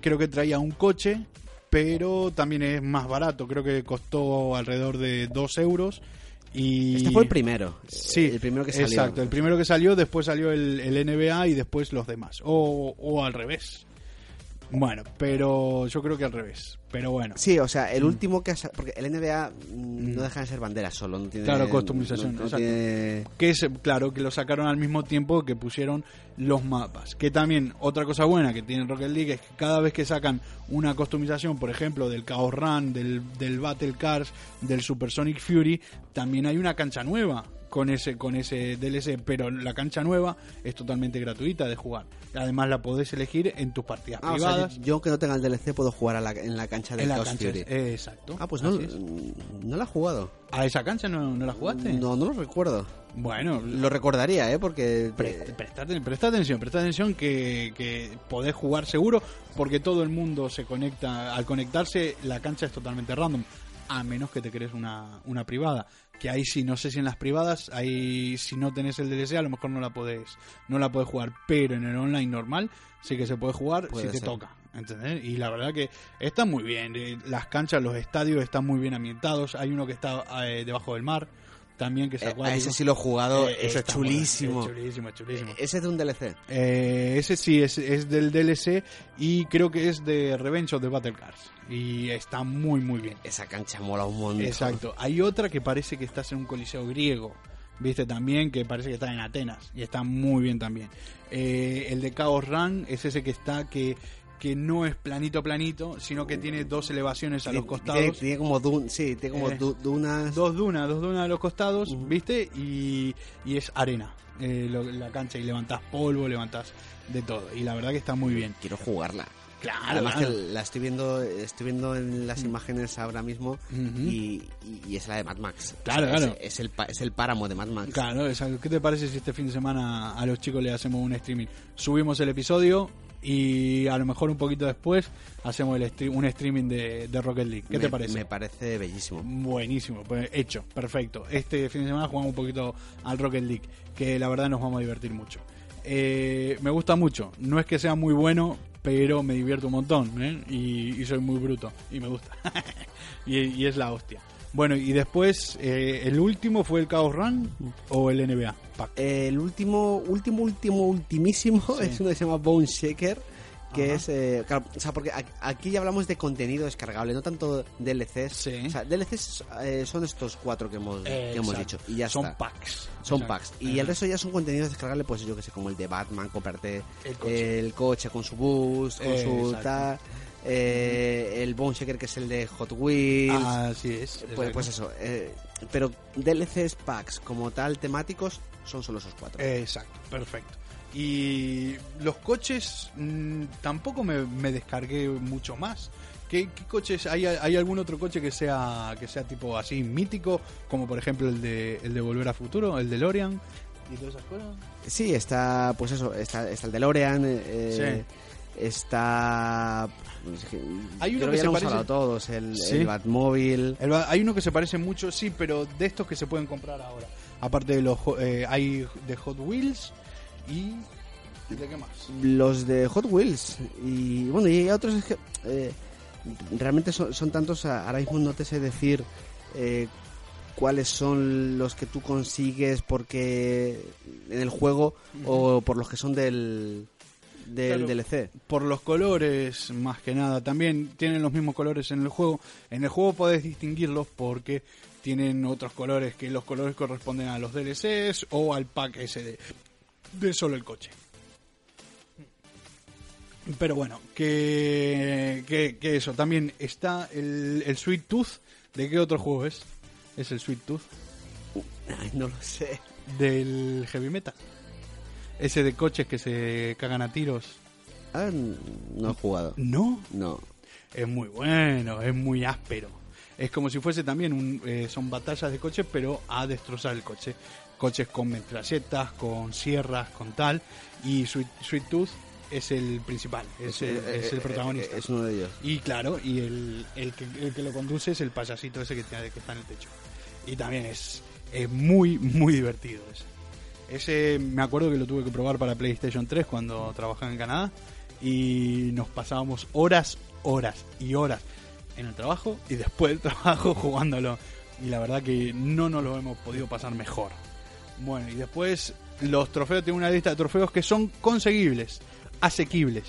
creo que traía un coche, pero también es más barato. Creo que costó alrededor de 2 euros. Y... Este fue el primero. Sí, el primero que salió. Exacto, el primero que salió, después salió el, el NBA y después los demás. O, o al revés. Bueno, pero yo creo que al revés. Pero bueno. Sí, o sea, el último que ha porque el NBA mm, no deja de ser bandera solo, no tiene Claro, customización, no- no exacto. tiene- Que es, claro, que lo sacaron al mismo tiempo que pusieron los mapas. Que también, otra cosa buena que tiene Rocket League es que cada vez que sacan una customización, por ejemplo, del Chaos Run, del, del Battle Cars, del Supersonic Fury, también hay una cancha nueva con ese con ese DLC, pero la cancha nueva es totalmente gratuita de jugar. Además la podés elegir en tus partidas Ah, o sea, privadas. yo, que no tenga el DLC puedo jugar a la- en la cancha de en la Chaos cancha, Fury. eh, exacto. ah, pues no, no la he jugado. ¿A esa cancha no, no la jugaste? No, no lo recuerdo. Bueno, Lo recordaría, ¿eh? Porque... Pre- Presta, presta atención, presta atención que, que podés jugar seguro porque todo el mundo se conecta, al conectarse la cancha es totalmente random, a menos que te crees una, una privada, que ahí sí, no sé si en las privadas, ahí si no tenés el DLC a lo mejor no la podés, no la podés jugar, pero en el online normal sí que se puede jugar Puede si te toca. ¿Entendés? Y la verdad que está muy bien. eh, Las canchas, los estadios están muy bien ambientados. Hay uno que está eh, debajo del mar, también que es eh, ese sí lo he jugado, Eh, es chulísimo. Es chulísimo, chulísimo. Ese es de un DLC. Eh, ese sí, es, es del DLC y creo que es de Revenge of the Battle Cars. Y está muy, muy bien. Esa cancha mola un montón. Exacto. Hay otra que parece que estás en un coliseo griego. Viste también que parece que está en Atenas. Y está muy bien también. Eh, el de Chaos Run es ese que está que, que no es planito planito, sino que tiene dos elevaciones a los costados. Tiene, tiene como dun- sí, tiene como Eh, du- dunas. Dos dunas, dos dunas a los costados. ¿viste? Y, y es arena eh, lo- la cancha y levantás polvo, levantás de todo. Y la verdad que está muy bien. Quiero jugarla. Claro, Además claro. que la estoy viendo, estoy viendo en las imágenes ahora mismo y, y- y es la de Mad Max. Claro, O sea, claro. Es, es el, es el páramo de Mad Max. Claro, exacto. ¿qué te parece si este fin de semana a los chicos le hacemos un streaming? Subimos el episodio y a lo mejor un poquito después hacemos el stre- un streaming de, de Rocket League. ¿Qué me, te parece? Me parece bellísimo. Buenísimo, pues hecho, perfecto. Este fin de semana jugamos un poquito al Rocket League, que la verdad nos vamos a divertir mucho. Eh, me gusta mucho, no es que sea muy bueno, pero me divierto un montón, ¿eh? y, y soy muy bruto, y me gusta. y, y es la hostia. Bueno, y después, eh, ¿el último fue el Chaos Run o el NBA? El último, último, último, ultimísimo Sí. es uno que se llama Bone Shaker. Que Ajá. es, eh, claro, o sea, porque aquí ya hablamos de contenido descargable, no tanto DLCs. Sí. O sea, DLCs eh, son estos cuatro que hemos, que hemos dicho. Y ya Son está. packs. Son Exacto. packs. Y el resto ya son contenidos descargables, pues yo que sé, como el de Batman, comprarte El coche. el coche con su boost, con Eh, su tal. Eh, el Bone Shaker que es el de Hot Wheels. Así es. pues, pues eso. eh, pero DLCs packs como tal temáticos son solo esos cuatro. Exacto, perfecto. Y los coches mm, tampoco me, me descargué mucho más. ¿Qué, qué coches? ¿Hay, ¿Hay algún otro coche que sea que sea tipo así mítico? Como por ejemplo el de, el de Volver a Futuro, el de Lorian y todas esas cosas. Sí, está, pues eso, está, está el DeLorean, eh, está... Hay uno creo que se parece- hablado todos, el, Sí. el Batmóvil. El hay uno que se parece mucho, sí, pero de estos que se pueden comprar ahora. Aparte de los eh, hay de Hot Wheels y ¿de qué más? los de Hot Wheels y bueno y hay otros es que eh, realmente son, son tantos a- ahora mismo no te sé decir eh, cuáles son los que tú consigues porque en el juego o por los que son del del Claro. DLC por los colores más que nada también tienen los mismos colores en el juego. En el juego podés distinguirlos porque tienen otros colores que los colores corresponden a los DLCs o al pack ese de, de solo el coche. Pero bueno que, que, que eso. También está el, el Sweet Tooth. De qué otro juego es es el Sweet Tooth no lo sé. Del Heavy Metal ese de coches que se cagan a tiros Ah, no he jugado no no Es muy bueno, es muy áspero. Es como si fuese también un, eh, son batallas de coches, pero a destrozar el coche. Coches con metralletas, con sierras, con tal. Y Sweet, Sweet Tooth es el principal, es, el, Eh, es el eh, protagonista. es uno de ellos Y claro, y el, el, que, el que lo conduce es el payasito ese que, tiene- que está en el techo. Y también es, es muy, muy divertido ese. Ese me acuerdo que lo tuve que probar para PlayStation 3 cuando trabajaba en Canadá. Y nos pasábamos horas, horas y horas en el trabajo y después del trabajo jugándolo. Y la verdad que no nos lo hemos podido pasar mejor. Bueno, y después los trofeos, tengo una lista de trofeos que son conseguibles, asequibles.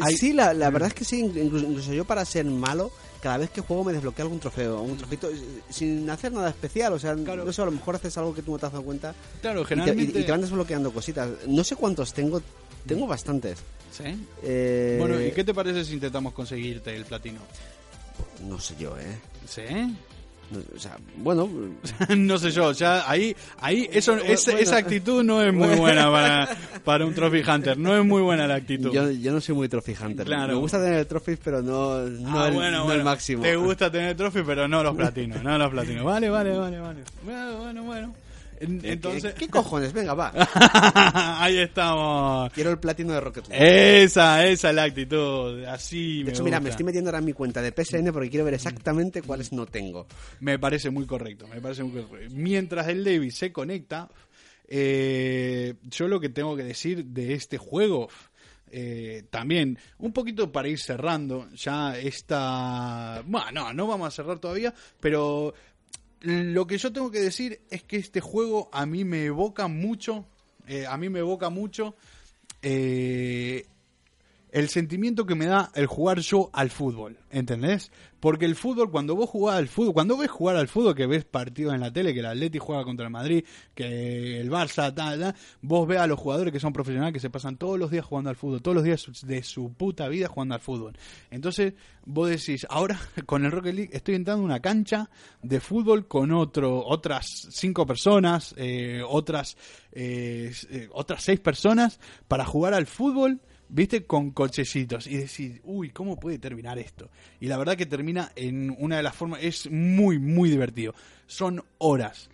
Hay- Sí, la, la verdad es que sí, incluso, incluso yo para ser malo, cada vez que juego me desbloqueo algún trofeo, algún trofito, eh, sin hacer nada especial, o sea, Claro. no sé, a lo mejor haces algo que tú no te has dado cuenta Claro, y te, generalmente... y- y te van desbloqueando cositas. No sé cuántos tengo, tengo bastantes. ¿Sí? Eh, Bueno, ¿y qué te parece si intentamos conseguirte el platino? No sé yo, ¿eh? ¿Sí? O sea, bueno, no sé yo, ya ahí, ahí eso, Bueno, esa, bueno. esa actitud no es muy buena para, para un Trophy Hunter, no es muy buena la actitud. yo, yo no soy muy trophy hunter. Claro. Me gusta tener trophies, pero no, no, Ah, el, bueno, no el máximo. Te gusta tener trophy, pero no los platinos, no los platinos. Vale, vale, vale, vale. Bueno, bueno, bueno. En- ¿Qué- Entonces, ¿Qué, cojones? Venga, va. ahí estamos. Quiero el platino de Rocket League. Esa, esa es la actitud. Así De me hecho, mira, me estoy metiendo ahora en mi cuenta de PSN porque quiero ver exactamente cuáles no tengo. Me parece muy correcto, me parece muy correcto. Mientras el David se conecta, eh, yo lo que tengo que decir de este juego, eh, también, un poquito para ir cerrando, ya esta... Bueno, no, no vamos a cerrar todavía, pero lo que yo tengo que decir es que este juego a mí me evoca mucho, eh, a mí me evoca mucho eh, el sentimiento que me da el jugar yo al fútbol, ¿entendés? Porque el fútbol, cuando vos jugás al fútbol, cuando ves jugar al fútbol, que ves partidos en la tele, que el Atleti juega contra el Madrid, que el Barça, tal, tal, vos ves a los jugadores que son profesionales, que se pasan todos los días jugando al fútbol, todos los días de su puta vida jugando al fútbol. Entonces, vos decís, ahora con el Rocket League estoy entrando en una cancha de fútbol con otro, otras cinco personas, eh, otras, eh, eh, otras seis personas para jugar al fútbol viste, con cochecitos y decís, uy, ¿cómo puede terminar esto? Y la verdad que termina en una de las formas, es muy, muy divertido. Son horas,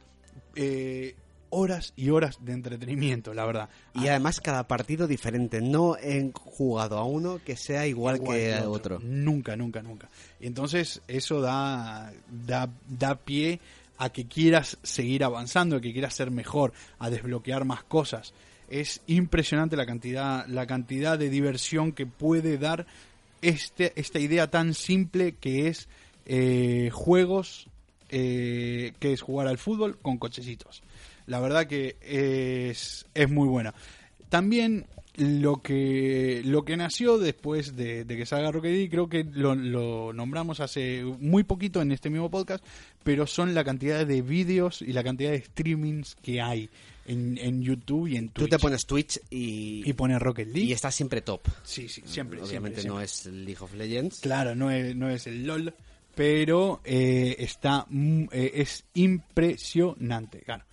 eh, horas y horas de entretenimiento, la verdad. Y además cada partido diferente. No he jugado a uno que sea igual, Igual que al otro. otro. Nunca, nunca, nunca. Y entonces eso da, da, da pie a que quieras seguir avanzando, a que quieras ser mejor, a desbloquear más cosas. Es impresionante la cantidad, la cantidad de diversión que puede dar este, esta idea tan simple que es eh, juegos, eh, que es jugar al fútbol con cochecitos. La verdad que es, es muy buena. También lo que lo que nació después de, que salga Rocket creo que lo nombramos hace muy poquito en este mismo podcast, pero son la cantidad de vídeos y la cantidad de streamings que hay en, en YouTube y en Tú Twitch. te pones Twitch y, y pones Rocket League. y estás siempre top. Sí, sí, siempre. Obviamente siempre, no siempre. es League of Legends. Claro, no es, no es el LOL, pero eh, está mm, eh, es impresionante, claro.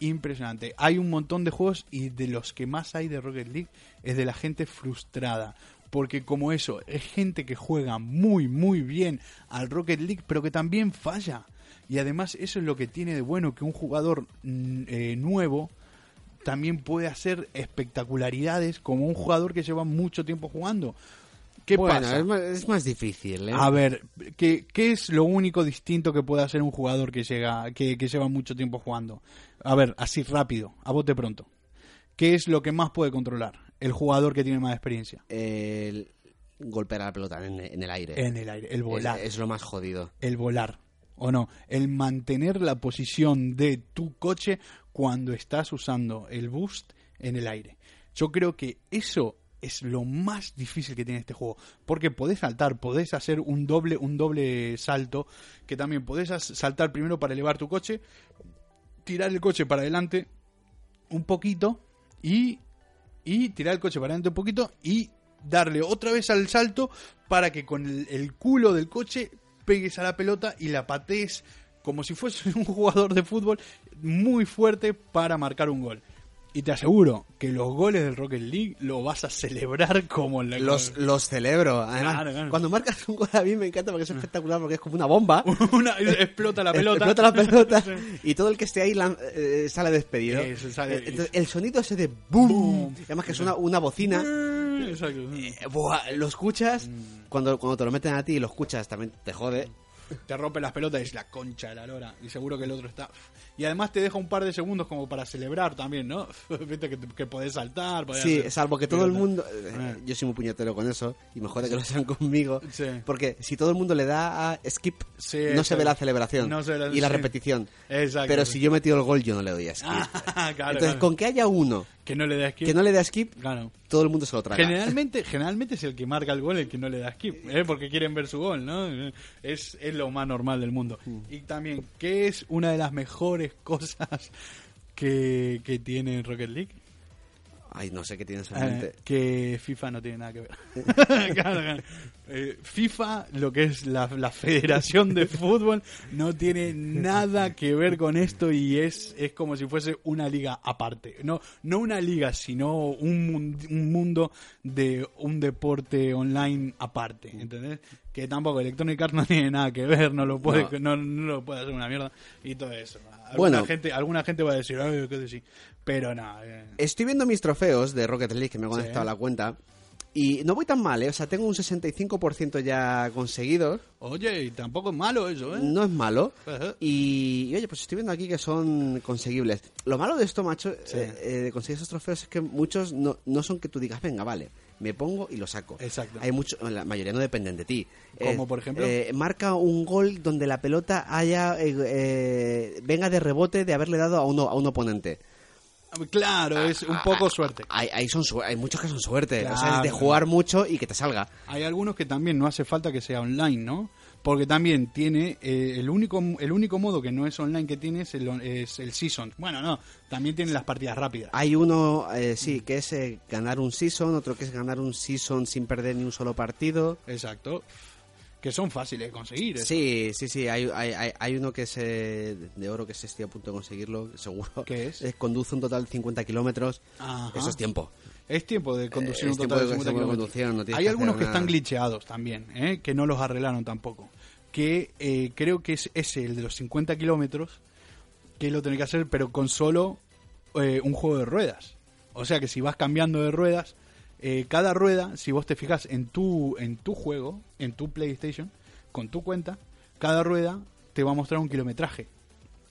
Impresionante. Hay un montón de juegos y de los que más hay de Rocket League es de la gente frustrada. Porque como eso, es gente que juega muy, muy bien al Rocket League, pero que también falla. Y además eso es lo que tiene de bueno, que un jugador mm, eh, nuevo también puede hacer espectacularidades como un jugador que lleva mucho tiempo jugando. ¿Qué bueno, pasa? Es, más, es más difícil, ¿eh? A ver, ¿qué, ¿qué es lo único distinto que puede hacer un jugador que llega que, que lleva mucho tiempo jugando? A ver, así rápido, a bote pronto. ¿Qué es lo que más puede controlar el jugador que tiene más experiencia? El golpear a la pelota en, en el aire. En el aire, el volar. Es, es lo más jodido. El volar, ¿o no? El mantener la posición de tu coche cuando estás usando el boost en el aire. Yo creo que eso es lo más difícil que tiene este juego. Porque podés saltar, podés hacer un doble, un doble salto, que también podés saltar primero para elevar tu coche, tirar el coche para adelante un poquito y, y tirar el coche para adelante un poquito y darle otra vez al salto para que con el, el culo del coche pegues a la pelota y la patees como si fuese un jugador de fútbol muy fuerte para marcar un gol. Y te aseguro que los goles del Rocket League lo vas a celebrar como la Los, los celebro. Además, Claro, claro. cuando marcas un gol a mí me encanta porque es espectacular porque es como una bomba. Una- explota la pelota. Explota la pelota y todo el que esté ahí lan- eh, sale despedido. Eso, sale- Eh, entonces, el sonido ese de boom, además que suena una bocina. Exacto. eh, buah, lo escuchas, Mm. cuando, cuando te lo meten a ti y lo escuchas también te jode. Te rompe las pelotas y es la concha de la lora. Y seguro que el otro está. Y además te deja un par de segundos como para celebrar también, ¿no? Viste que, que podés saltar. podés Sí, hacer salvo que todo el mundo... eh, Eh. Yo soy muy puñetero con eso y me jode que lo sean conmigo. Sí. Porque si todo el mundo le da a skip, Sí, no se ve la celebración No se ve la- y la repetición. Exacto. Pero si yo he metido el gol, yo no le doy a skip. Ah, claro, Entonces, claro. con que haya uno Que no le da skip. que no le da skip, Claro. todo el mundo se lo traga. Generalmente, generalmente es el que marca el gol el que no le da skip, ¿eh? porque quieren ver su gol, ¿no? Es, es lo más normal del mundo. Mm. Y también, ¿qué es una de las mejores cosas que, que tiene Rocket League? Ay, no sé qué tienes en Eh, mente. que FIFA no tiene nada que ver. Claro, claro. Eh, FIFA, lo que es la, la Federación de Fútbol, no tiene nada que ver con esto y es, es como si fuese una liga aparte. No, no una liga, sino un, mun- un mundo de un deporte online aparte, ¿entendés? Que tampoco Electronic Arts no tiene nada que ver, no lo puede, no. No, lo puede hacer una mierda y todo eso. Alguna Bueno. gente, alguna gente va a decir, ay, qué decir, pero no. eh, Estoy viendo mis trofeos de Rocket League que me he conectado a la cuenta. Y no voy tan mal, ¿eh? O sea, tengo un 65% ya conseguidos. Oye, y tampoco es malo eso, ¿eh? No es malo. Y, y, oye, pues estoy viendo aquí que son conseguibles. Lo malo de esto, macho, eh, eh, de conseguir esos trofeos es que muchos no, no son que tú digas, venga, vale, me pongo y lo saco. Exacto. Hay mucho, la mayoría no dependen de ti. Como, Eh, por ejemplo? eh, marca un gol donde la pelota haya eh, eh, venga de rebote de haberle dado a uno a un oponente. Claro, es un poco suerte. Hay, hay, son su- hay muchos que son suerte. O sea, es de jugar mucho y que te salga. Hay algunos que también no hace falta que sea online, ¿no? Porque también tiene eh, el único el único modo que no es online que tiene es el, es el season. Bueno, no, también tiene las partidas rápidas. Hay uno, eh, sí, que es eh, ganar un season, otro que es ganar un season sin perder ni un solo partido. Exacto. Que son fáciles de conseguir. eso. Sí, sí, sí. Hay, hay, hay- uno que es eh, de oro que se estoy a punto de conseguirlo, seguro. ¿Qué es? Conduce un total de 50 kilómetros. Eso es tiempo. Es tiempo de conducir Eh, un es total de tiempo de 50 tiempo de kilómetros. no Hay algunos que nada. están glitcheados también, ¿eh? que no los arreglaron tampoco. Que eh, creo que es ese, el de los 50 kilómetros, que lo tenés que hacer, pero con solo eh, un juego de ruedas. O sea que si vas cambiando de ruedas, eh, cada rueda, si vos te fijas en tu, en tu juego, en tu PlayStation, con tu cuenta, cada rueda te va a mostrar un kilometraje.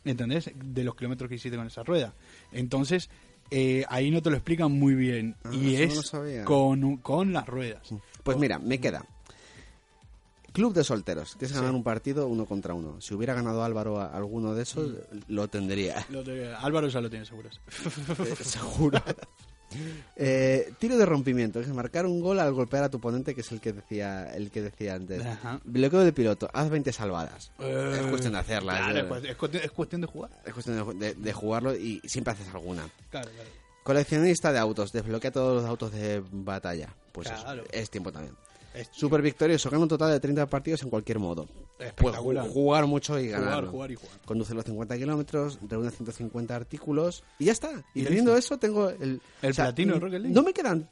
¿Entendés? De los kilómetros que hiciste con esa rueda. Entonces, eh, ahí no te lo explican muy bien. Ah, y no es con, con las ruedas. Pues mira, me queda. Club de solteros, que es ganar un partido uno contra uno. Si hubiera ganado Álvaro a alguno de esos, lo tendría. Lo de- Álvaro ya lo tiene seguro. Eh, Seguro. Eh, tiro de rompimiento, que es marcar un gol al golpear a tu oponente, que es el que decía, el que decía antes. Ajá. Bloqueo de piloto, haz 20 salvadas. Eh, es cuestión de hacerlas. Claro, eh, es cuestión- es cuestión, es cuestión de jugar. es cuestión de, de- de jugarlo y siempre haces alguna. Claro, claro. Coleccionista de autos, desbloquea todos los autos de batalla. Pues Claro. eso, es tiempo también. Es Super victorioso, gana un total de 30 partidos en cualquier modo. Espectacular. ju- jugar mucho y ganar. Jugar, jugar y jugar. Conduce los 50 kilómetros, reúne 150 artículos y ya está. Y, Y teniendo eso, tengo el. El platino de Rocket League. No me quedan.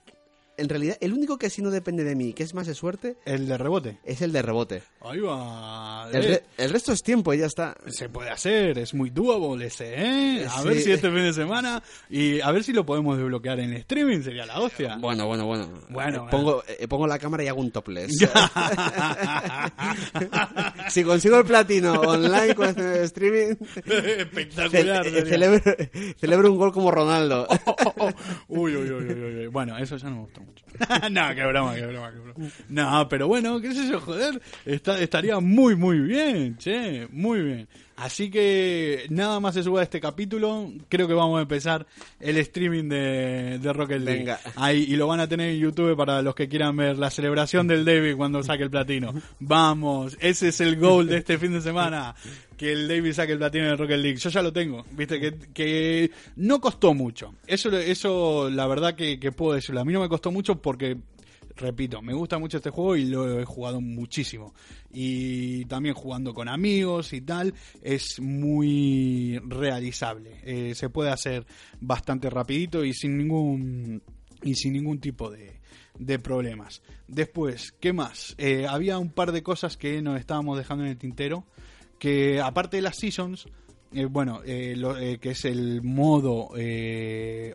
En realidad, el único que sí no depende de mí, que es más de suerte, El de rebote. es el de rebote. Ahí va. El, re- el resto es tiempo y ya está. Se puede hacer, es muy doable ese, ¿eh? A Sí. ver si este fin de semana y a ver si lo podemos desbloquear en streaming, sería la hostia. Bueno, bueno, bueno. Bueno, Eh, pongo, eh, pongo la cámara y hago un topless. Si consigo el platino online con este streaming, Espectacular. ce- celebro, celebro un gol como Ronaldo. Uy, uy, uy, uy, uy. Bueno, eso ya no me gustó mucho. no, qué broma, qué broma, qué broma. No, pero bueno, qué sé yo, joder. Está, estaría muy, muy bien, che, muy bien. Así que nada más se suba a este capítulo. Creo que vamos a empezar el streaming de, de Rocket League. Venga. Ahí, y lo van a tener en YouTube para los que quieran ver la celebración del David cuando saque el platino. Vamos, ese es el goal de este fin de semana. Que el David saque el platino de Rocket League. Yo ya lo tengo, viste, que, que no costó mucho. Eso, eso la verdad que, que puedo decirlo. A mí no me costó mucho porque repito, me gusta mucho este juego y lo he jugado muchísimo. Y también jugando con amigos y tal, es muy realizable. Eh, se puede hacer bastante rapidito y sin ningún y sin ningún tipo de, de problemas. Después, ¿qué más? Eh, había un par de cosas que nos estábamos dejando en el tintero, que aparte de las seasons, eh, bueno, lo- que es el modo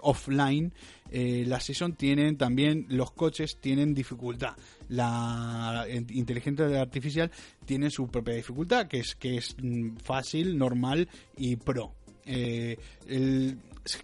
offline, eh, las season tienen también, los coches tienen dificultad. La in- inteligencia artificial tiene su propia dificultad, que es, que es mm, fácil, normal y pro. Eh, el-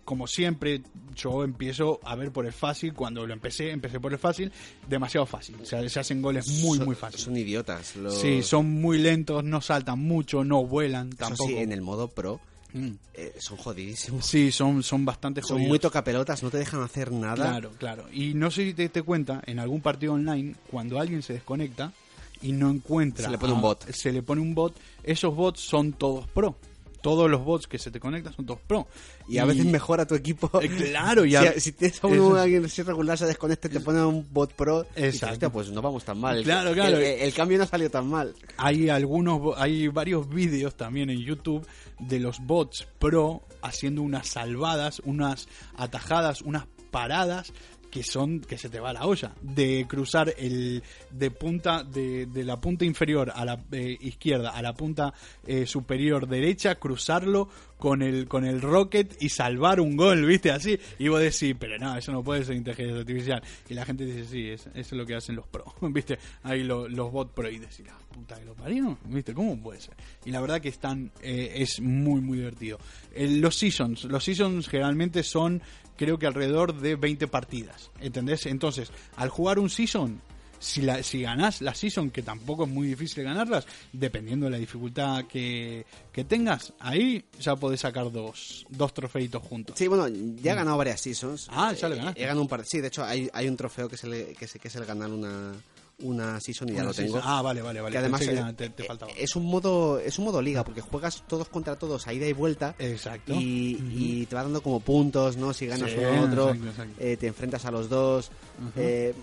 como siempre, yo empiezo a ver por el fácil. Cuando lo empecé, empecé por el fácil, demasiado fácil. O sea, se hacen goles muy, Son- muy fáciles. Son idiotas. los- Sí, son muy lentos, no saltan mucho, no vuelan Eso tampoco. sí, en el modo pro Mm. eh, son jodidísimos. Sí, son, son bastante Son jodidos. muy tocapelotas, no te dejan hacer nada. Claro, claro. Y no sé si te diste cuenta, en algún partido online, cuando alguien se desconecta y no encuentra... Se le pone un bot. Se le pone un bot. Esos bots son todos pro. Todos los bots que se te conectan son todos pro. Y a veces mejora tu equipo. Eh, claro, ya- Si, si tienes a uno, alguien si regular, se desconecta y te pone un bot pro. Exacto. "Hostia, pues no vamos tan mal. Claro, claro. El, el cambio no ha salido tan mal. hay algunos hay varios vídeos también en YouTube de los bots pro haciendo unas salvadas, unas atajadas, unas paradas que son que se te va la olla. De cruzar el de punta de, de la punta inferior a la eh, izquierda a la punta eh, superior derecha cruzarlo con el con el rocket y salvar un gol viste así. Y vos decís pero no eso no puede ser inteligencia artificial y la gente dice sí es- eso es lo que hacen los pro viste ahí lo- los bots pro y decís la puta que lo parió viste cómo puede ser y la verdad que están eh, es muy muy divertido. Eh, los seasons los seasons generalmente son creo que alrededor de 20 partidas ¿entendés? entonces al jugar un season si, la, si ganás la season, que tampoco es muy difícil ganarlas, dependiendo de la dificultad que, que tengas, ahí ya podés sacar dos, dos trofeitos juntos. Sí, bueno, ya he ganado varias seasons. Ah, ya le Eh, ganaste. He ganado un par. Sí, de hecho, hay, hay un trofeo que es el, que es, que es el ganar una, una season y ya lo tengo. season. Ah, vale, vale, vale. Que además que eh, te, te faltaba. es un modo es un modo liga porque juegas todos contra todos a ida y vuelta Exacto. y, y te va dando como puntos no si ganas Sí, uno u otro exacto, exacto. eh, te enfrentas a los dos eh,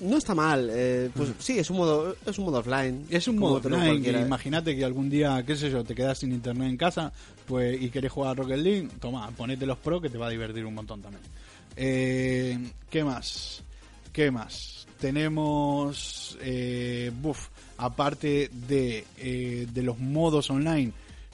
no está mal eh, pues sí es un modo es un modo offline Es un modo que Imagínate que algún día, qué sé yo, te quedas sin internet en casa pues y querés jugar a Rocket League, toma, ponete los pro que te va a divertir un montón también. Eh, ¿Qué más? ¿Qué más? Tenemos, eh, aparte de, eh, de los modos online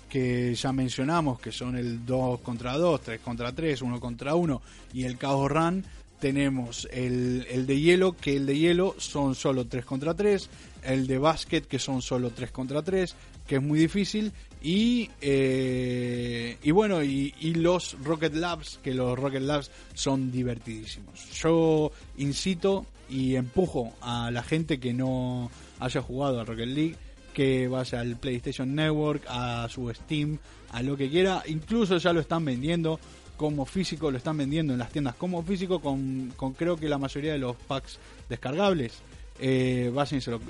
que ya mencionamos, que son el 2 contra 2, 3 contra 3, 1 contra 1 y el Chaos Run, tenemos el, el de hielo, que el de hielo son solo 3 contra 3, el de básquet, que son solo 3 contra 3, que es muy difícil, y, eh, y bueno, y, y los Rocket Labs, que los Rocket Labs son divertidísimos. Yo incito y empujo a la gente que no haya jugado a Rocket League que vaya al PlayStation Network, a su Steam, a lo que quiera. Incluso ya lo están vendiendo como físico, lo están vendiendo en las tiendas como físico con, con creo que la mayoría de los packs descargables. Eh,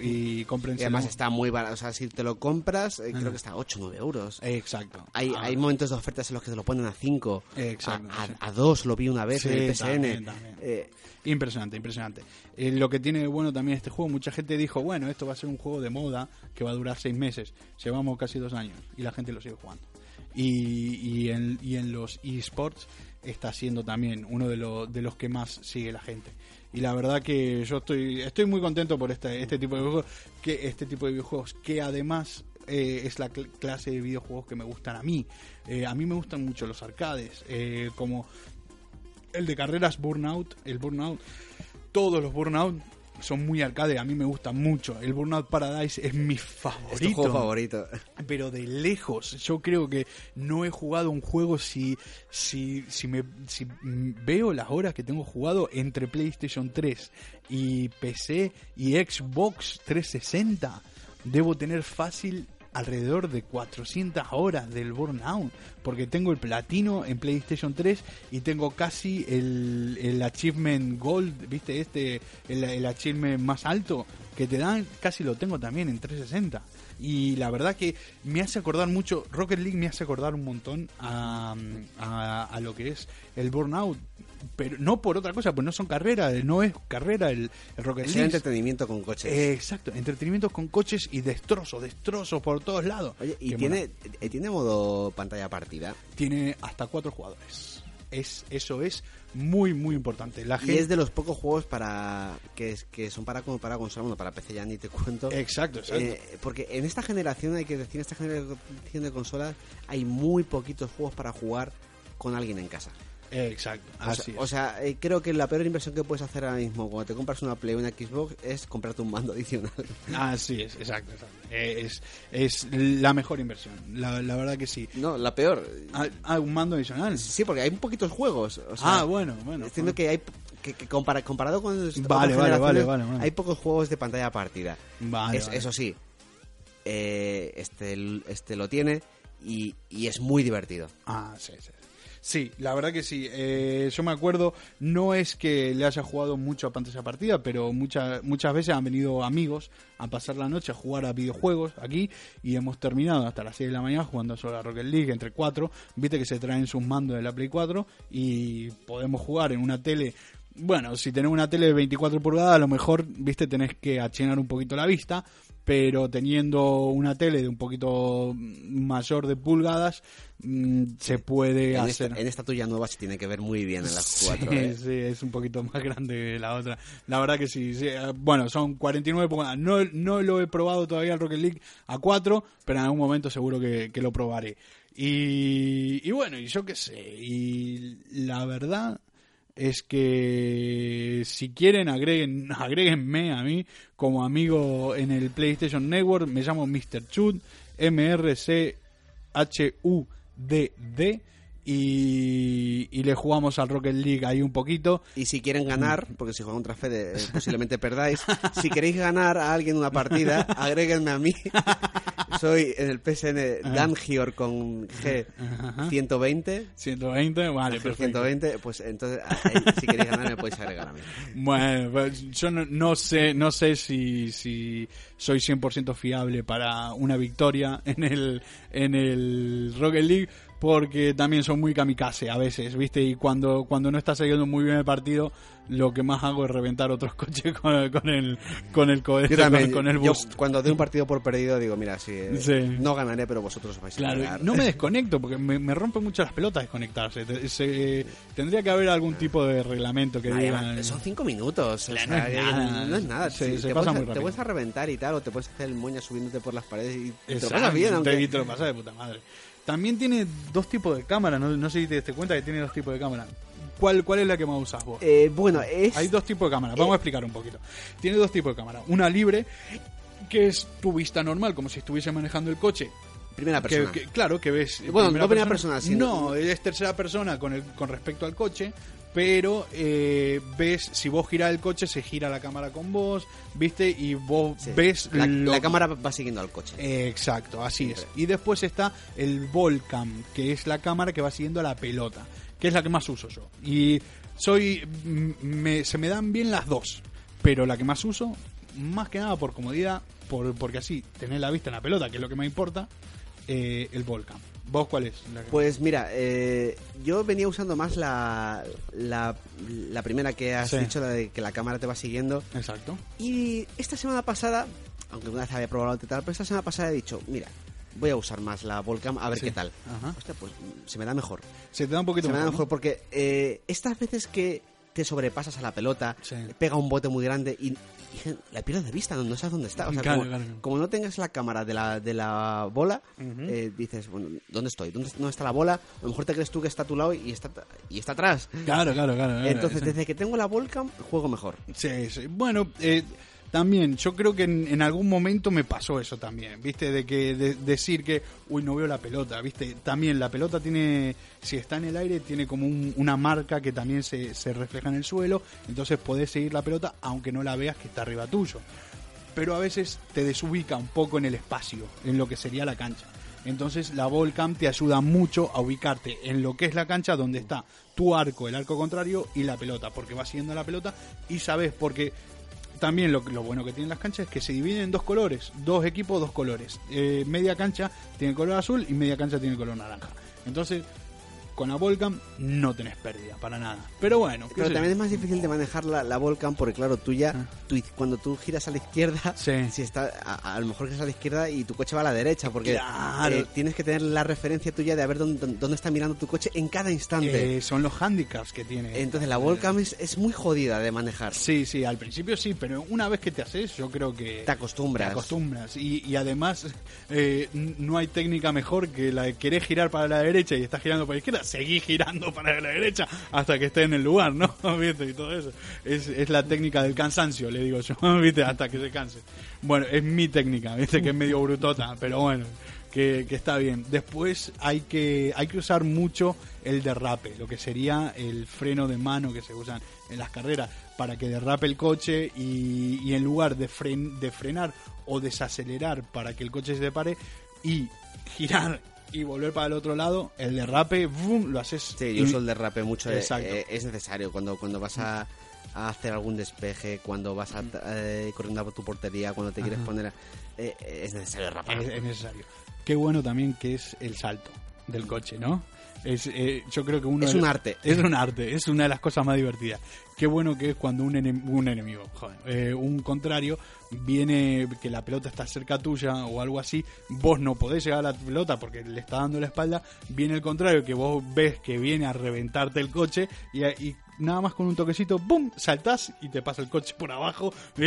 y y cómprenselo. además está muy barato o sea si te lo compras eh, creo que está a 8 o 9 euros Exacto. hay, Ah, hay momentos de ofertas en los que te lo ponen a 5 Exacto, a, a, 2 lo vi una vez Sí, en el PSN también, también. Eh, Impresionante, impresionante. Eh, lo que tiene de bueno también este juego, mucha gente dijo, bueno, esto va a ser un juego de moda que va a durar seis meses. Llevamos casi dos años y la gente lo sigue jugando. Y, y, en, y en los esports está siendo también uno de, los de los que más sigue la gente. Y la verdad que yo estoy estoy muy contento por este, este tipo de videojuegos, que este tipo de videojuegos que además eh, es la cl- clase de videojuegos que me gustan a mí. Eh, a mí me gustan mucho los arcades, eh, como el de carreras Burnout, el Burnout, todos los Burnout son muy arcade, a mí me gusta mucho. El Burnout Paradise es mi es tu favorito. juego favorito Pero de lejos, yo creo que no he jugado un juego si si si me si veo las horas que tengo jugado entre PlayStation 3 y PC y Xbox 360, debo tener fácil alrededor de 400 horas del Burnout, porque tengo el platino en PlayStation 3 y tengo casi el, el achievement gold, ¿viste? Este, el, achievement más alto que te dan, casi lo tengo también en 360. Y la verdad que me hace acordar mucho, Rocket League me hace acordar un montón a, a lo que es el Burnout. Pero no por otra cosa, pues no son carreras, no es carrera el, el Rocket es entretenimiento con coches Eh, exacto, entretenimientos con coches y destrozos, destrozos por todos lados. Oye, ¿y tiene, eh, tiene modo pantalla partida? tiene hasta cuatro jugadores. Es, eso es muy, muy importante. La Y es de los pocos juegos para que, es- que son para como para consola, bueno, para PC ya ni te cuento. Exacto, exacto. Eh, porque en esta generación, hay que decir, en esta generación de consolas hay muy poquitos juegos para jugar con alguien en casa. Exacto, O así sea, es. o sea, eh, creo que la peor inversión que puedes hacer ahora mismo cuando te compras una Play o una Xbox es comprarte un mando adicional. Así es, exacto, exacto. Eh, Es, es la mejor inversión, la, la verdad que sí. No, la peor. Ah, ah, un mando adicional. Sí, porque hay poquitos juegos. o sea, ah, bueno, bueno. Entiendo que hay que, que compara- comparado con Vale, vale, vale, vale, vale. hay pocos juegos de pantalla partida. Vale, Es- vale. Eso sí, eh, este, este lo tiene y, y es muy divertido. Ah, sí, sí. Sí, la verdad que sí. Eh, yo me acuerdo, no es que le haya jugado mucho a pantalla partida, pero muchas muchas veces han venido amigos a pasar la noche a jugar a videojuegos aquí y hemos terminado hasta las 6 de la mañana jugando solo a Rocket League entre cuatro. Viste que se traen sus mandos de la Play 4 y podemos jugar en una tele bueno, si tenés una tele de 24 pulgadas, a lo mejor, viste, tenés que achinar un poquito la vista, pero teniendo una tele de un poquito mayor de pulgadas, mm, se puede En hacer. esta, en esta tuya nueva se tiene que ver muy bien en las cuatro. Sí, ¿eh? sí, es un poquito más grande que la otra. La verdad que sí. sí. Eh, Bueno, son 49 pulgadas. No, no lo he probado todavía el Rocket League a 4, pero en algún momento seguro que, que lo probaré. Y, y bueno, y yo qué sé. Y la verdad es que si quieren agreguen, a mí como amigo en el PlayStation Network. Me llamo Mr. Chud, M-R-C-H-U-D-D. Y, y le jugamos al Rocket League ahí un poquito. Y si quieren ganar, porque si juegan contra Fede eh, posiblemente perdáis, si queréis ganar a alguien una partida, agréguenme a mí. Soy en el PSN Dangior con G 120. 120, vale, perfecto. 120, pues entonces si queréis ganar me podéis agregar a mí. Bueno, pues yo no, no sé, no sé si, si soy 100% fiable para una victoria en el, en el Rocket League, porque también son muy kamikaze a veces, ¿viste? Y cuando, cuando no está saliendo muy bien el partido, lo que más hago es reventar otros coches con el, con el, con el cohete, Yo con, con el yo boost. cuando doy un partido por perdido digo, mira, si eh, Sí. no ganaré, pero vosotros os vais a ganar. no me desconecto porque me, me rompe mucho las pelotas desconectarse. Te- se- tendría que haber algún tipo de reglamento que Nadie diga. va- son cinco minutos. Claro, sea, no es nada. no es nada. Se- Sí, se te, pasa puedes, muy te rápido. puedes a reventar y tal, o te puedes hacer el moña subiéndote por las paredes y te lo pasas bien, aunque... Y te lo pasas de puta madre. También tiene dos tipos de cámara, no, no sé si te diste cuenta que tiene dos tipos de cámara. ¿Cuál, ¿Cuál es la que más usas vos? Eh, bueno, es... Hay dos tipos de cámara, vamos a explicar un poquito. Tiene dos tipos de cámara. Una libre, que es tu vista normal, como si estuviese manejando el coche. Primera persona. que- claro, que ves. Bueno, no primera persona, sino- No, es tercera persona con, el, con respecto al coche, pero eh, ves, si vos girás el coche, se gira la cámara con vos, ¿viste? Y vos Sí. ves. la, lo- la cámara va siguiendo al coche. Exacto, así es. Y después está el Volcam, que es la cámara que va siguiendo a la pelota, que es la que más uso yo. Y soy. me- se me dan bien las dos, pero la que más uso, más que nada por comodidad, por, porque así tenés la vista en la pelota, que es lo que me importa, eh, el Volcam. ¿Vos cuál es? la que- Pues mira, eh, yo venía usando más la, la, la primera que has Sí. dicho, la de que la cámara te va siguiendo. Exacto. Y esta semana pasada, aunque una vez había probado la tal, pero esta semana pasada he dicho, mira, voy a usar más la Volcam a ver Sí. qué tal. Ajá. Hostia, pues se me da mejor. Se te da un poquito Se me da mejor, mejor ¿no? porque eh, estas veces que te sobrepasas a la pelota, Sí. pega un bote muy grande y, y la pierdes de vista, no, no sabes dónde está. O sea, Claro, como, claro. como no tengas la cámara de la, de la bola, eh, dices, bueno, ¿dónde estoy? ¿Dónde, ¿Dónde está la bola? A lo mejor te crees tú que está a tu lado y está, y está atrás. Claro, claro, claro. claro. Entonces, desde que tengo la Volcam, juego mejor. Sí, sí. Bueno, eh, también, yo creo que en, algún momento me pasó eso también, ¿viste? De que de- decir que, uy, no veo la pelota, ¿viste? También la pelota tiene, si está en el aire, tiene como un- una marca que también se, refleja en el suelo, entonces podés seguir la pelota aunque no la veas que está arriba tuyo. Pero a veces te desubica un poco en el espacio, en lo que sería la cancha. Entonces la Volcam te ayuda mucho a ubicarte en lo que es la cancha donde está tu arco, el arco contrario y la pelota, porque vas siguiendo la pelota y sabes porque también lo, lo bueno que tienen las canchas es que se dividen en dos colores, dos equipos, dos colores. Eh, media cancha tiene color azul y media cancha tiene color naranja. Entonces, con la Volcam no tenés pérdida para nada. Pero bueno, Pero yo. también es más difícil de manejar la, la Volcam porque, claro, tú ya, Ah. tú- cuando tú giras a la izquierda, Sí. si está, a, a lo mejor giras a la izquierda y tu coche va a la derecha, porque Claro. eh, tienes que tener la referencia tuya de a ver dónde, dónde está mirando tu coche en cada instante. Eh, son los handicaps que tiene. Entonces la Volcam es, es muy jodida de manejar. Sí, sí, al principio sí, pero una vez que te haces, yo creo que Te acostumbras. te acostumbras. Y, y además, eh, no hay técnica mejor que la de querer girar para la derecha y estás girando para la izquierda, seguí girando para la derecha hasta que esté en el lugar, ¿no? ¿Viste? Y todo eso. Es, es la técnica del cansancio, le digo yo, ¿viste? Hasta que se canse. Bueno, es mi técnica, ¿viste? Que es medio brutota, pero bueno. Que, que está bien. Después hay que, hay que usar mucho el derrape, lo que sería el freno de mano que se usan en las carreras, para que derrape el coche y, y en lugar de, fren- de frenar o desacelerar para que el coche se pare y girar y volver para el otro lado, el derrape, ¡vum! lo haces. Sí, yo uso el derrape mucho. eh, Exacto. eh, es necesario cuando, cuando vas a, a hacer algún despeje, cuando vas a, eh, corriendo a tu portería, cuando te quieres poner... a- eh, eh, es necesario derrapar. es, es necesario. Qué bueno también que es el salto del coche, ¿no? Es, eh, yo creo que uno Es un arte. Es un arte, es una de las cosas más divertidas. Qué bueno que es cuando un, enem- un enemigo, joder, eh, un contrario, viene, que la pelota está cerca tuya o algo así, vos no podés llegar a la pelota porque le está dando la espalda, viene el contrario, que vos ves que viene a reventarte el coche y, y nada más con un toquecito, ¡pum! saltás y te pasa el coche por abajo. Y,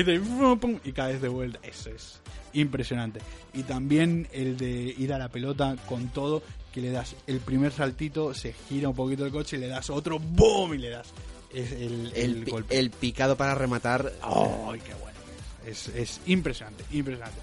y caes de vuelta. Eso es impresionante. Y también el de ir a la pelota con todo, que le das el primer saltito, se gira un poquito el coche, le das otro, ¡boom! y le das es el, el el, pi- golpe. el picado para rematar... ¡Ay, qué bueno! Es, es impresionante, impresionante.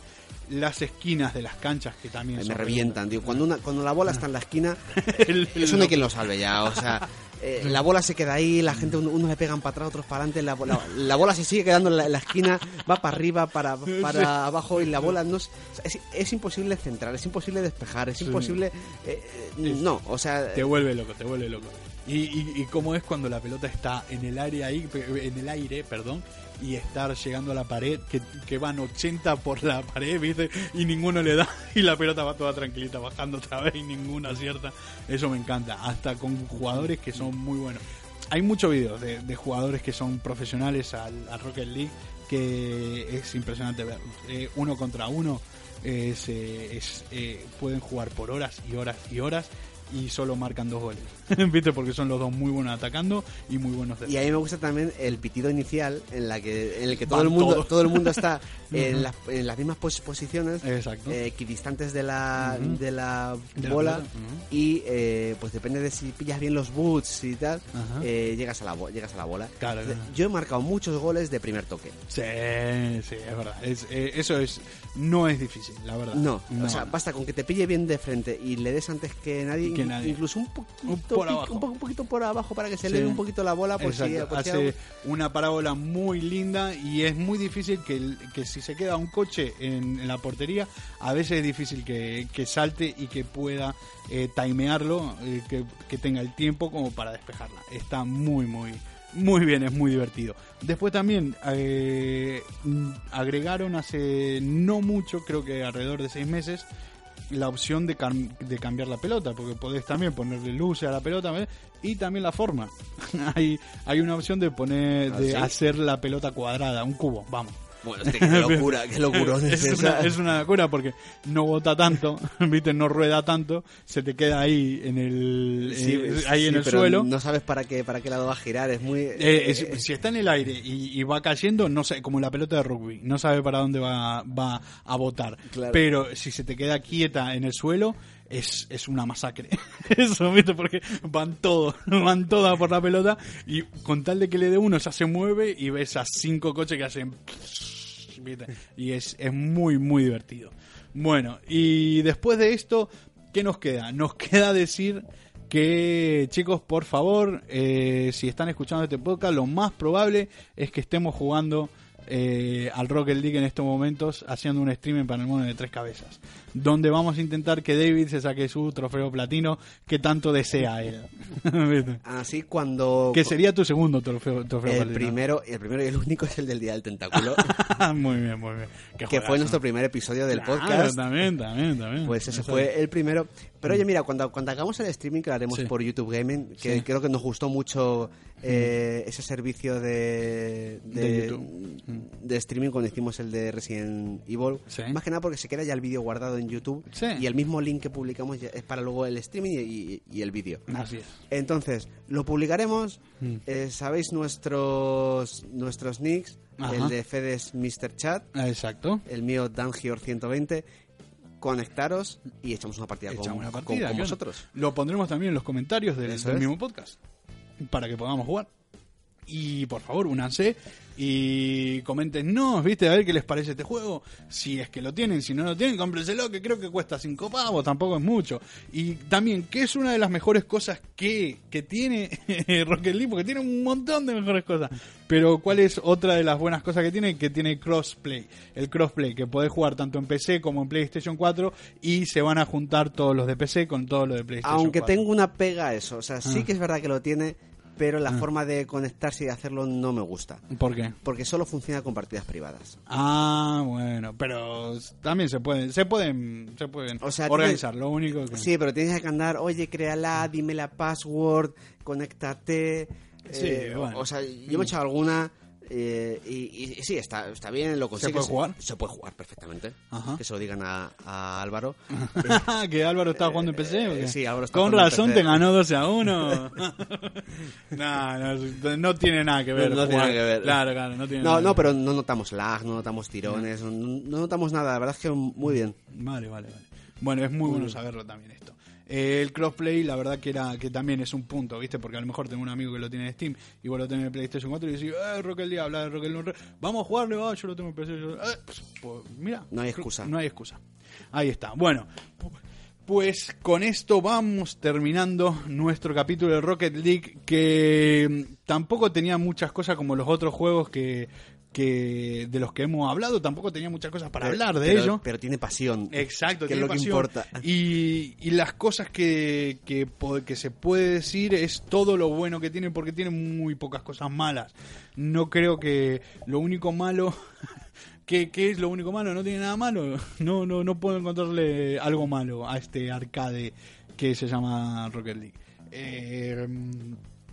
Las esquinas de las canchas que también me son revientan, tío. Cuando, una, cuando la bola está en la esquina, El- eso no hay quien lo salve ya. O sea, eh, la bola se queda ahí, la gente, uno- unos le pegan para atrás, otros para adelante. La, bola- la bola se sigue quedando en la, en la esquina, va para arriba, para, para abajo y la bola no es, es, es imposible centrar, es imposible despejar, es Sí. imposible. eh, no, o sea, Te vuelve loco, te vuelve loco. Y, y, y cómo es cuando la pelota está en el aire ahí, en el aire, perdón, y estar llegando a la pared, que, que van 80 por la pared, ¿viste? Y ninguno le da, y la pelota va toda tranquilita bajando otra vez y ninguno acierta. Eso me encanta, hasta con jugadores que son muy buenos. Hay muchos videos de, jugadores que son profesionales al, Rocket League que es impresionante ver. Eh, uno contra uno es, eh, eh, pueden jugar por horas y horas y horas y solo marcan dos goles. ¿Viste? Porque son los dos muy buenos atacando y muy buenos Y a mí me gusta también el pitido inicial en la que en el que todo Van el mundo todos. todo el mundo está en, las- en las mismas pos- posiciones Exacto. eh, equidistantes de la de la De la bola pelota, ujú. y eh, pues depende de si pillas bien los boots y tal eh, llegas a la llegas a la bola Claro, yo he marcado muchos goles de primer toque Sí, sí, es verdad. Es, eso es no es difícil, la verdad. no, o sea basta con que te pille bien de frente y le des antes que nadie, Nadie. incluso un poquito Un por abajo. un, poco- un poquito por abajo para que se Sí. eleve un poquito la bola por si, Exacto, por si hace una parábola muy linda y es muy difícil que, el- que si se queda un coche en, en la portería, a veces es difícil que, que salte y que pueda eh, timearlo, eh, que, que tenga el tiempo como para despejarla. Está muy, muy, muy bien, es muy divertido. Después también eh, agregaron hace no mucho, creo que alrededor de seis meses, la opción de, cam- de cambiar la pelota, porque podés también ponerle luces a la pelota ¿ves? y también la forma. hay, hay una opción de poner, ¿Ah, de sí? hacer la pelota cuadrada, un cubo, vamos. Bueno hostia, qué locura qué locurón es, una, es una locura porque no bota tanto, viste, no rueda tanto, se te queda ahí en el, Sí, eh, sí, ahí en el suelo. No sabes para qué, para qué lado va a girar, es muy... Eh, es- eh, si está en el aire y, y va cayendo, no sé, como la pelota de rugby, no sabe para dónde va, va a botar. Claro. Pero si se te queda quieta en el suelo, es, es una masacre. Eso, ¿viste? Porque van todos, van todas por la pelota y con tal de que le dé uno ya se mueve y ves a cinco coches que hacen... Y es, es muy, muy divertido. Bueno, y después de esto, ¿qué nos queda? Nos queda decir que, chicos, por favor, eh, si están escuchando este podcast, lo más probable es que estemos jugando eh, al Rocket League en estos momentos, haciendo un streaming para el mono de tres cabezas, donde vamos a intentar que David se saque su trofeo platino que tanto desea él. Así cuando... que sería tu segundo trofeo, trofeo el platino. primero, el primero y el único es el del Día del Tentáculo, muy bien, muy bien. Qué que fue nuestro primer episodio del Claro, podcast. También, también, también. Pues ese Eso fue el primero. Pero oye, mira, cuando, cuando hagamos el streaming que lo haremos Sí. por YouTube Gaming, que Sí. creo que nos gustó mucho eh, ese servicio de, de, De YouTube. de streaming cuando hicimos el de Resident Evil. Sí. Más que nada porque se queda ya el vídeo guardado en YouTube Sí. y el mismo link que publicamos es para luego el streaming y, y- y el vídeo. Así es. Entonces, lo publicaremos. Mm. eh, Sabéis nuestros nuestros nicks. Ajá. El de Fedes Mr. Chat. Exacto. El mío Dangior120. Conectaros y echamos una partida, Echamos con, una con- partida, con claro. vosotros. Lo pondremos también en los comentarios del, del mismo podcast para que podamos jugar. y por favor, únanse y comenten, no, viste, a ver qué les parece este juego. Si es que lo tienen, si no lo tienen, cómprenselo, que creo que cuesta 5 pavos, tampoco es mucho. Y también, que es una de las mejores cosas que, que tiene Rocket League, porque tiene un montón de mejores cosas. Pero, ¿cuál es otra de las buenas cosas que tiene? Que tiene crossplay. El crossplay, que podés jugar tanto en PC como en PlayStation 4 y se van a juntar todos los de PC con todos los de PlayStation Aunque 4. tengo una pega a eso, o sea, sí Ah. que es verdad que lo tiene, pero la forma de conectarse y hacerlo no me gusta. ¿Por qué? Porque solo funciona con partidas privadas. Ah, bueno, pero también se pueden, se pueden, se pueden O sea, organizar. Lo único que Sí, pero tienes que andar, oye, créala, dime la password, conéctate. Sí, eh, bueno. O sea, yo me he echado alguna eh, y, y sí, está, está bien, lo consigues. puede jugar? Se puede jugar perfectamente. Ajá. Que se lo digan a, a Álvaro. que Álvaro estaba jugando en PC. ¿o qué? eh, sí, Álvaro está Con jugando en razón PC. te ganó 12 a 1. no, no, no tiene nada que ver. No, no tiene nada que ver. Claro, claro, no tiene No, nada pero no notamos lag, no notamos tirones, no, no notamos nada. La verdad es que muy bien. Vale, vale, vale. Bueno, es muy bueno saberlo también esto. Eh, el crossplay, la verdad que era que también es un punto, ¿viste? Porque a lo mejor tengo un amigo que lo tiene en Steam y vos lo tenés en PlayStation 4 y decís, eh, Rocket League, habla de Rocket League, vamos a jugarle, va, yo lo tengo en yo- eh, pues, pues, mira, No hay excusa. No hay excusa. Ahí está. Bueno, pu- pues con esto vamos terminando nuestro capítulo de Rocket League que mm, tampoco tenía muchas cosas como los otros juegos que, que de los que hemos hablado, tampoco tenía muchas cosas para Pero- hablar de pero- ello. Pero tiene pasión. Exacto, que es lo que importa. Y, y las cosas que, que, se puede decir es todo lo bueno que tiene, porque tiene muy pocas cosas malas. No creo que lo único malo. ¿Qué, qué es lo único malo? ¿No tiene nada malo? No, no, no puedo encontrarle algo malo a este arcade que se llama Rocket League. Eh,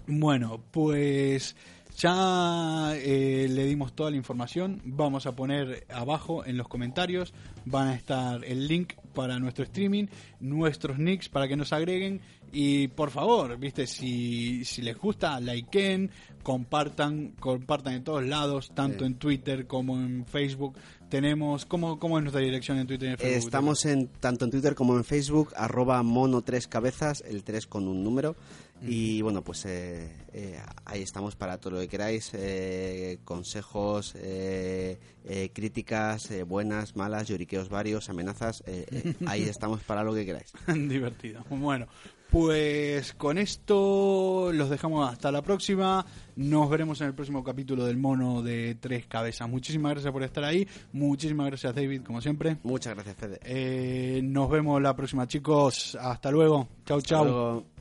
bueno, pues ya eh, le dimos toda la información. Vamos a poner abajo en los comentarios. Van a estar el link para nuestro streaming, nuestros nicks para que nos agreguen. Y por favor, viste, si, si les gusta, likeen, compartan, compartan en todos lados, tanto Sí. en Twitter como en Facebook. Tenemos, ¿cómo, cómo es nuestra dirección en Twitter y en Facebook? Estamos en tanto en Twitter como en Facebook, arroba mono tres cabezas, el 3 con un número. Y bueno, pues eh, eh, ahí estamos para todo lo que queráis, eh, consejos, eh, eh, críticas, buenas, malas, lloriqueos varios, amenazas, ahí estamos para lo que queráis. Divertido. Bueno, pues con esto los dejamos hasta la próxima. Nos veremos en el próximo capítulo del mono de tres cabezas. Muchísimas gracias por estar ahí. Muchísimas gracias, David, como siempre. Muchas gracias, Fede. Eh, nos vemos la próxima, chicos. Hasta luego. Chau, Hasta chau. luego.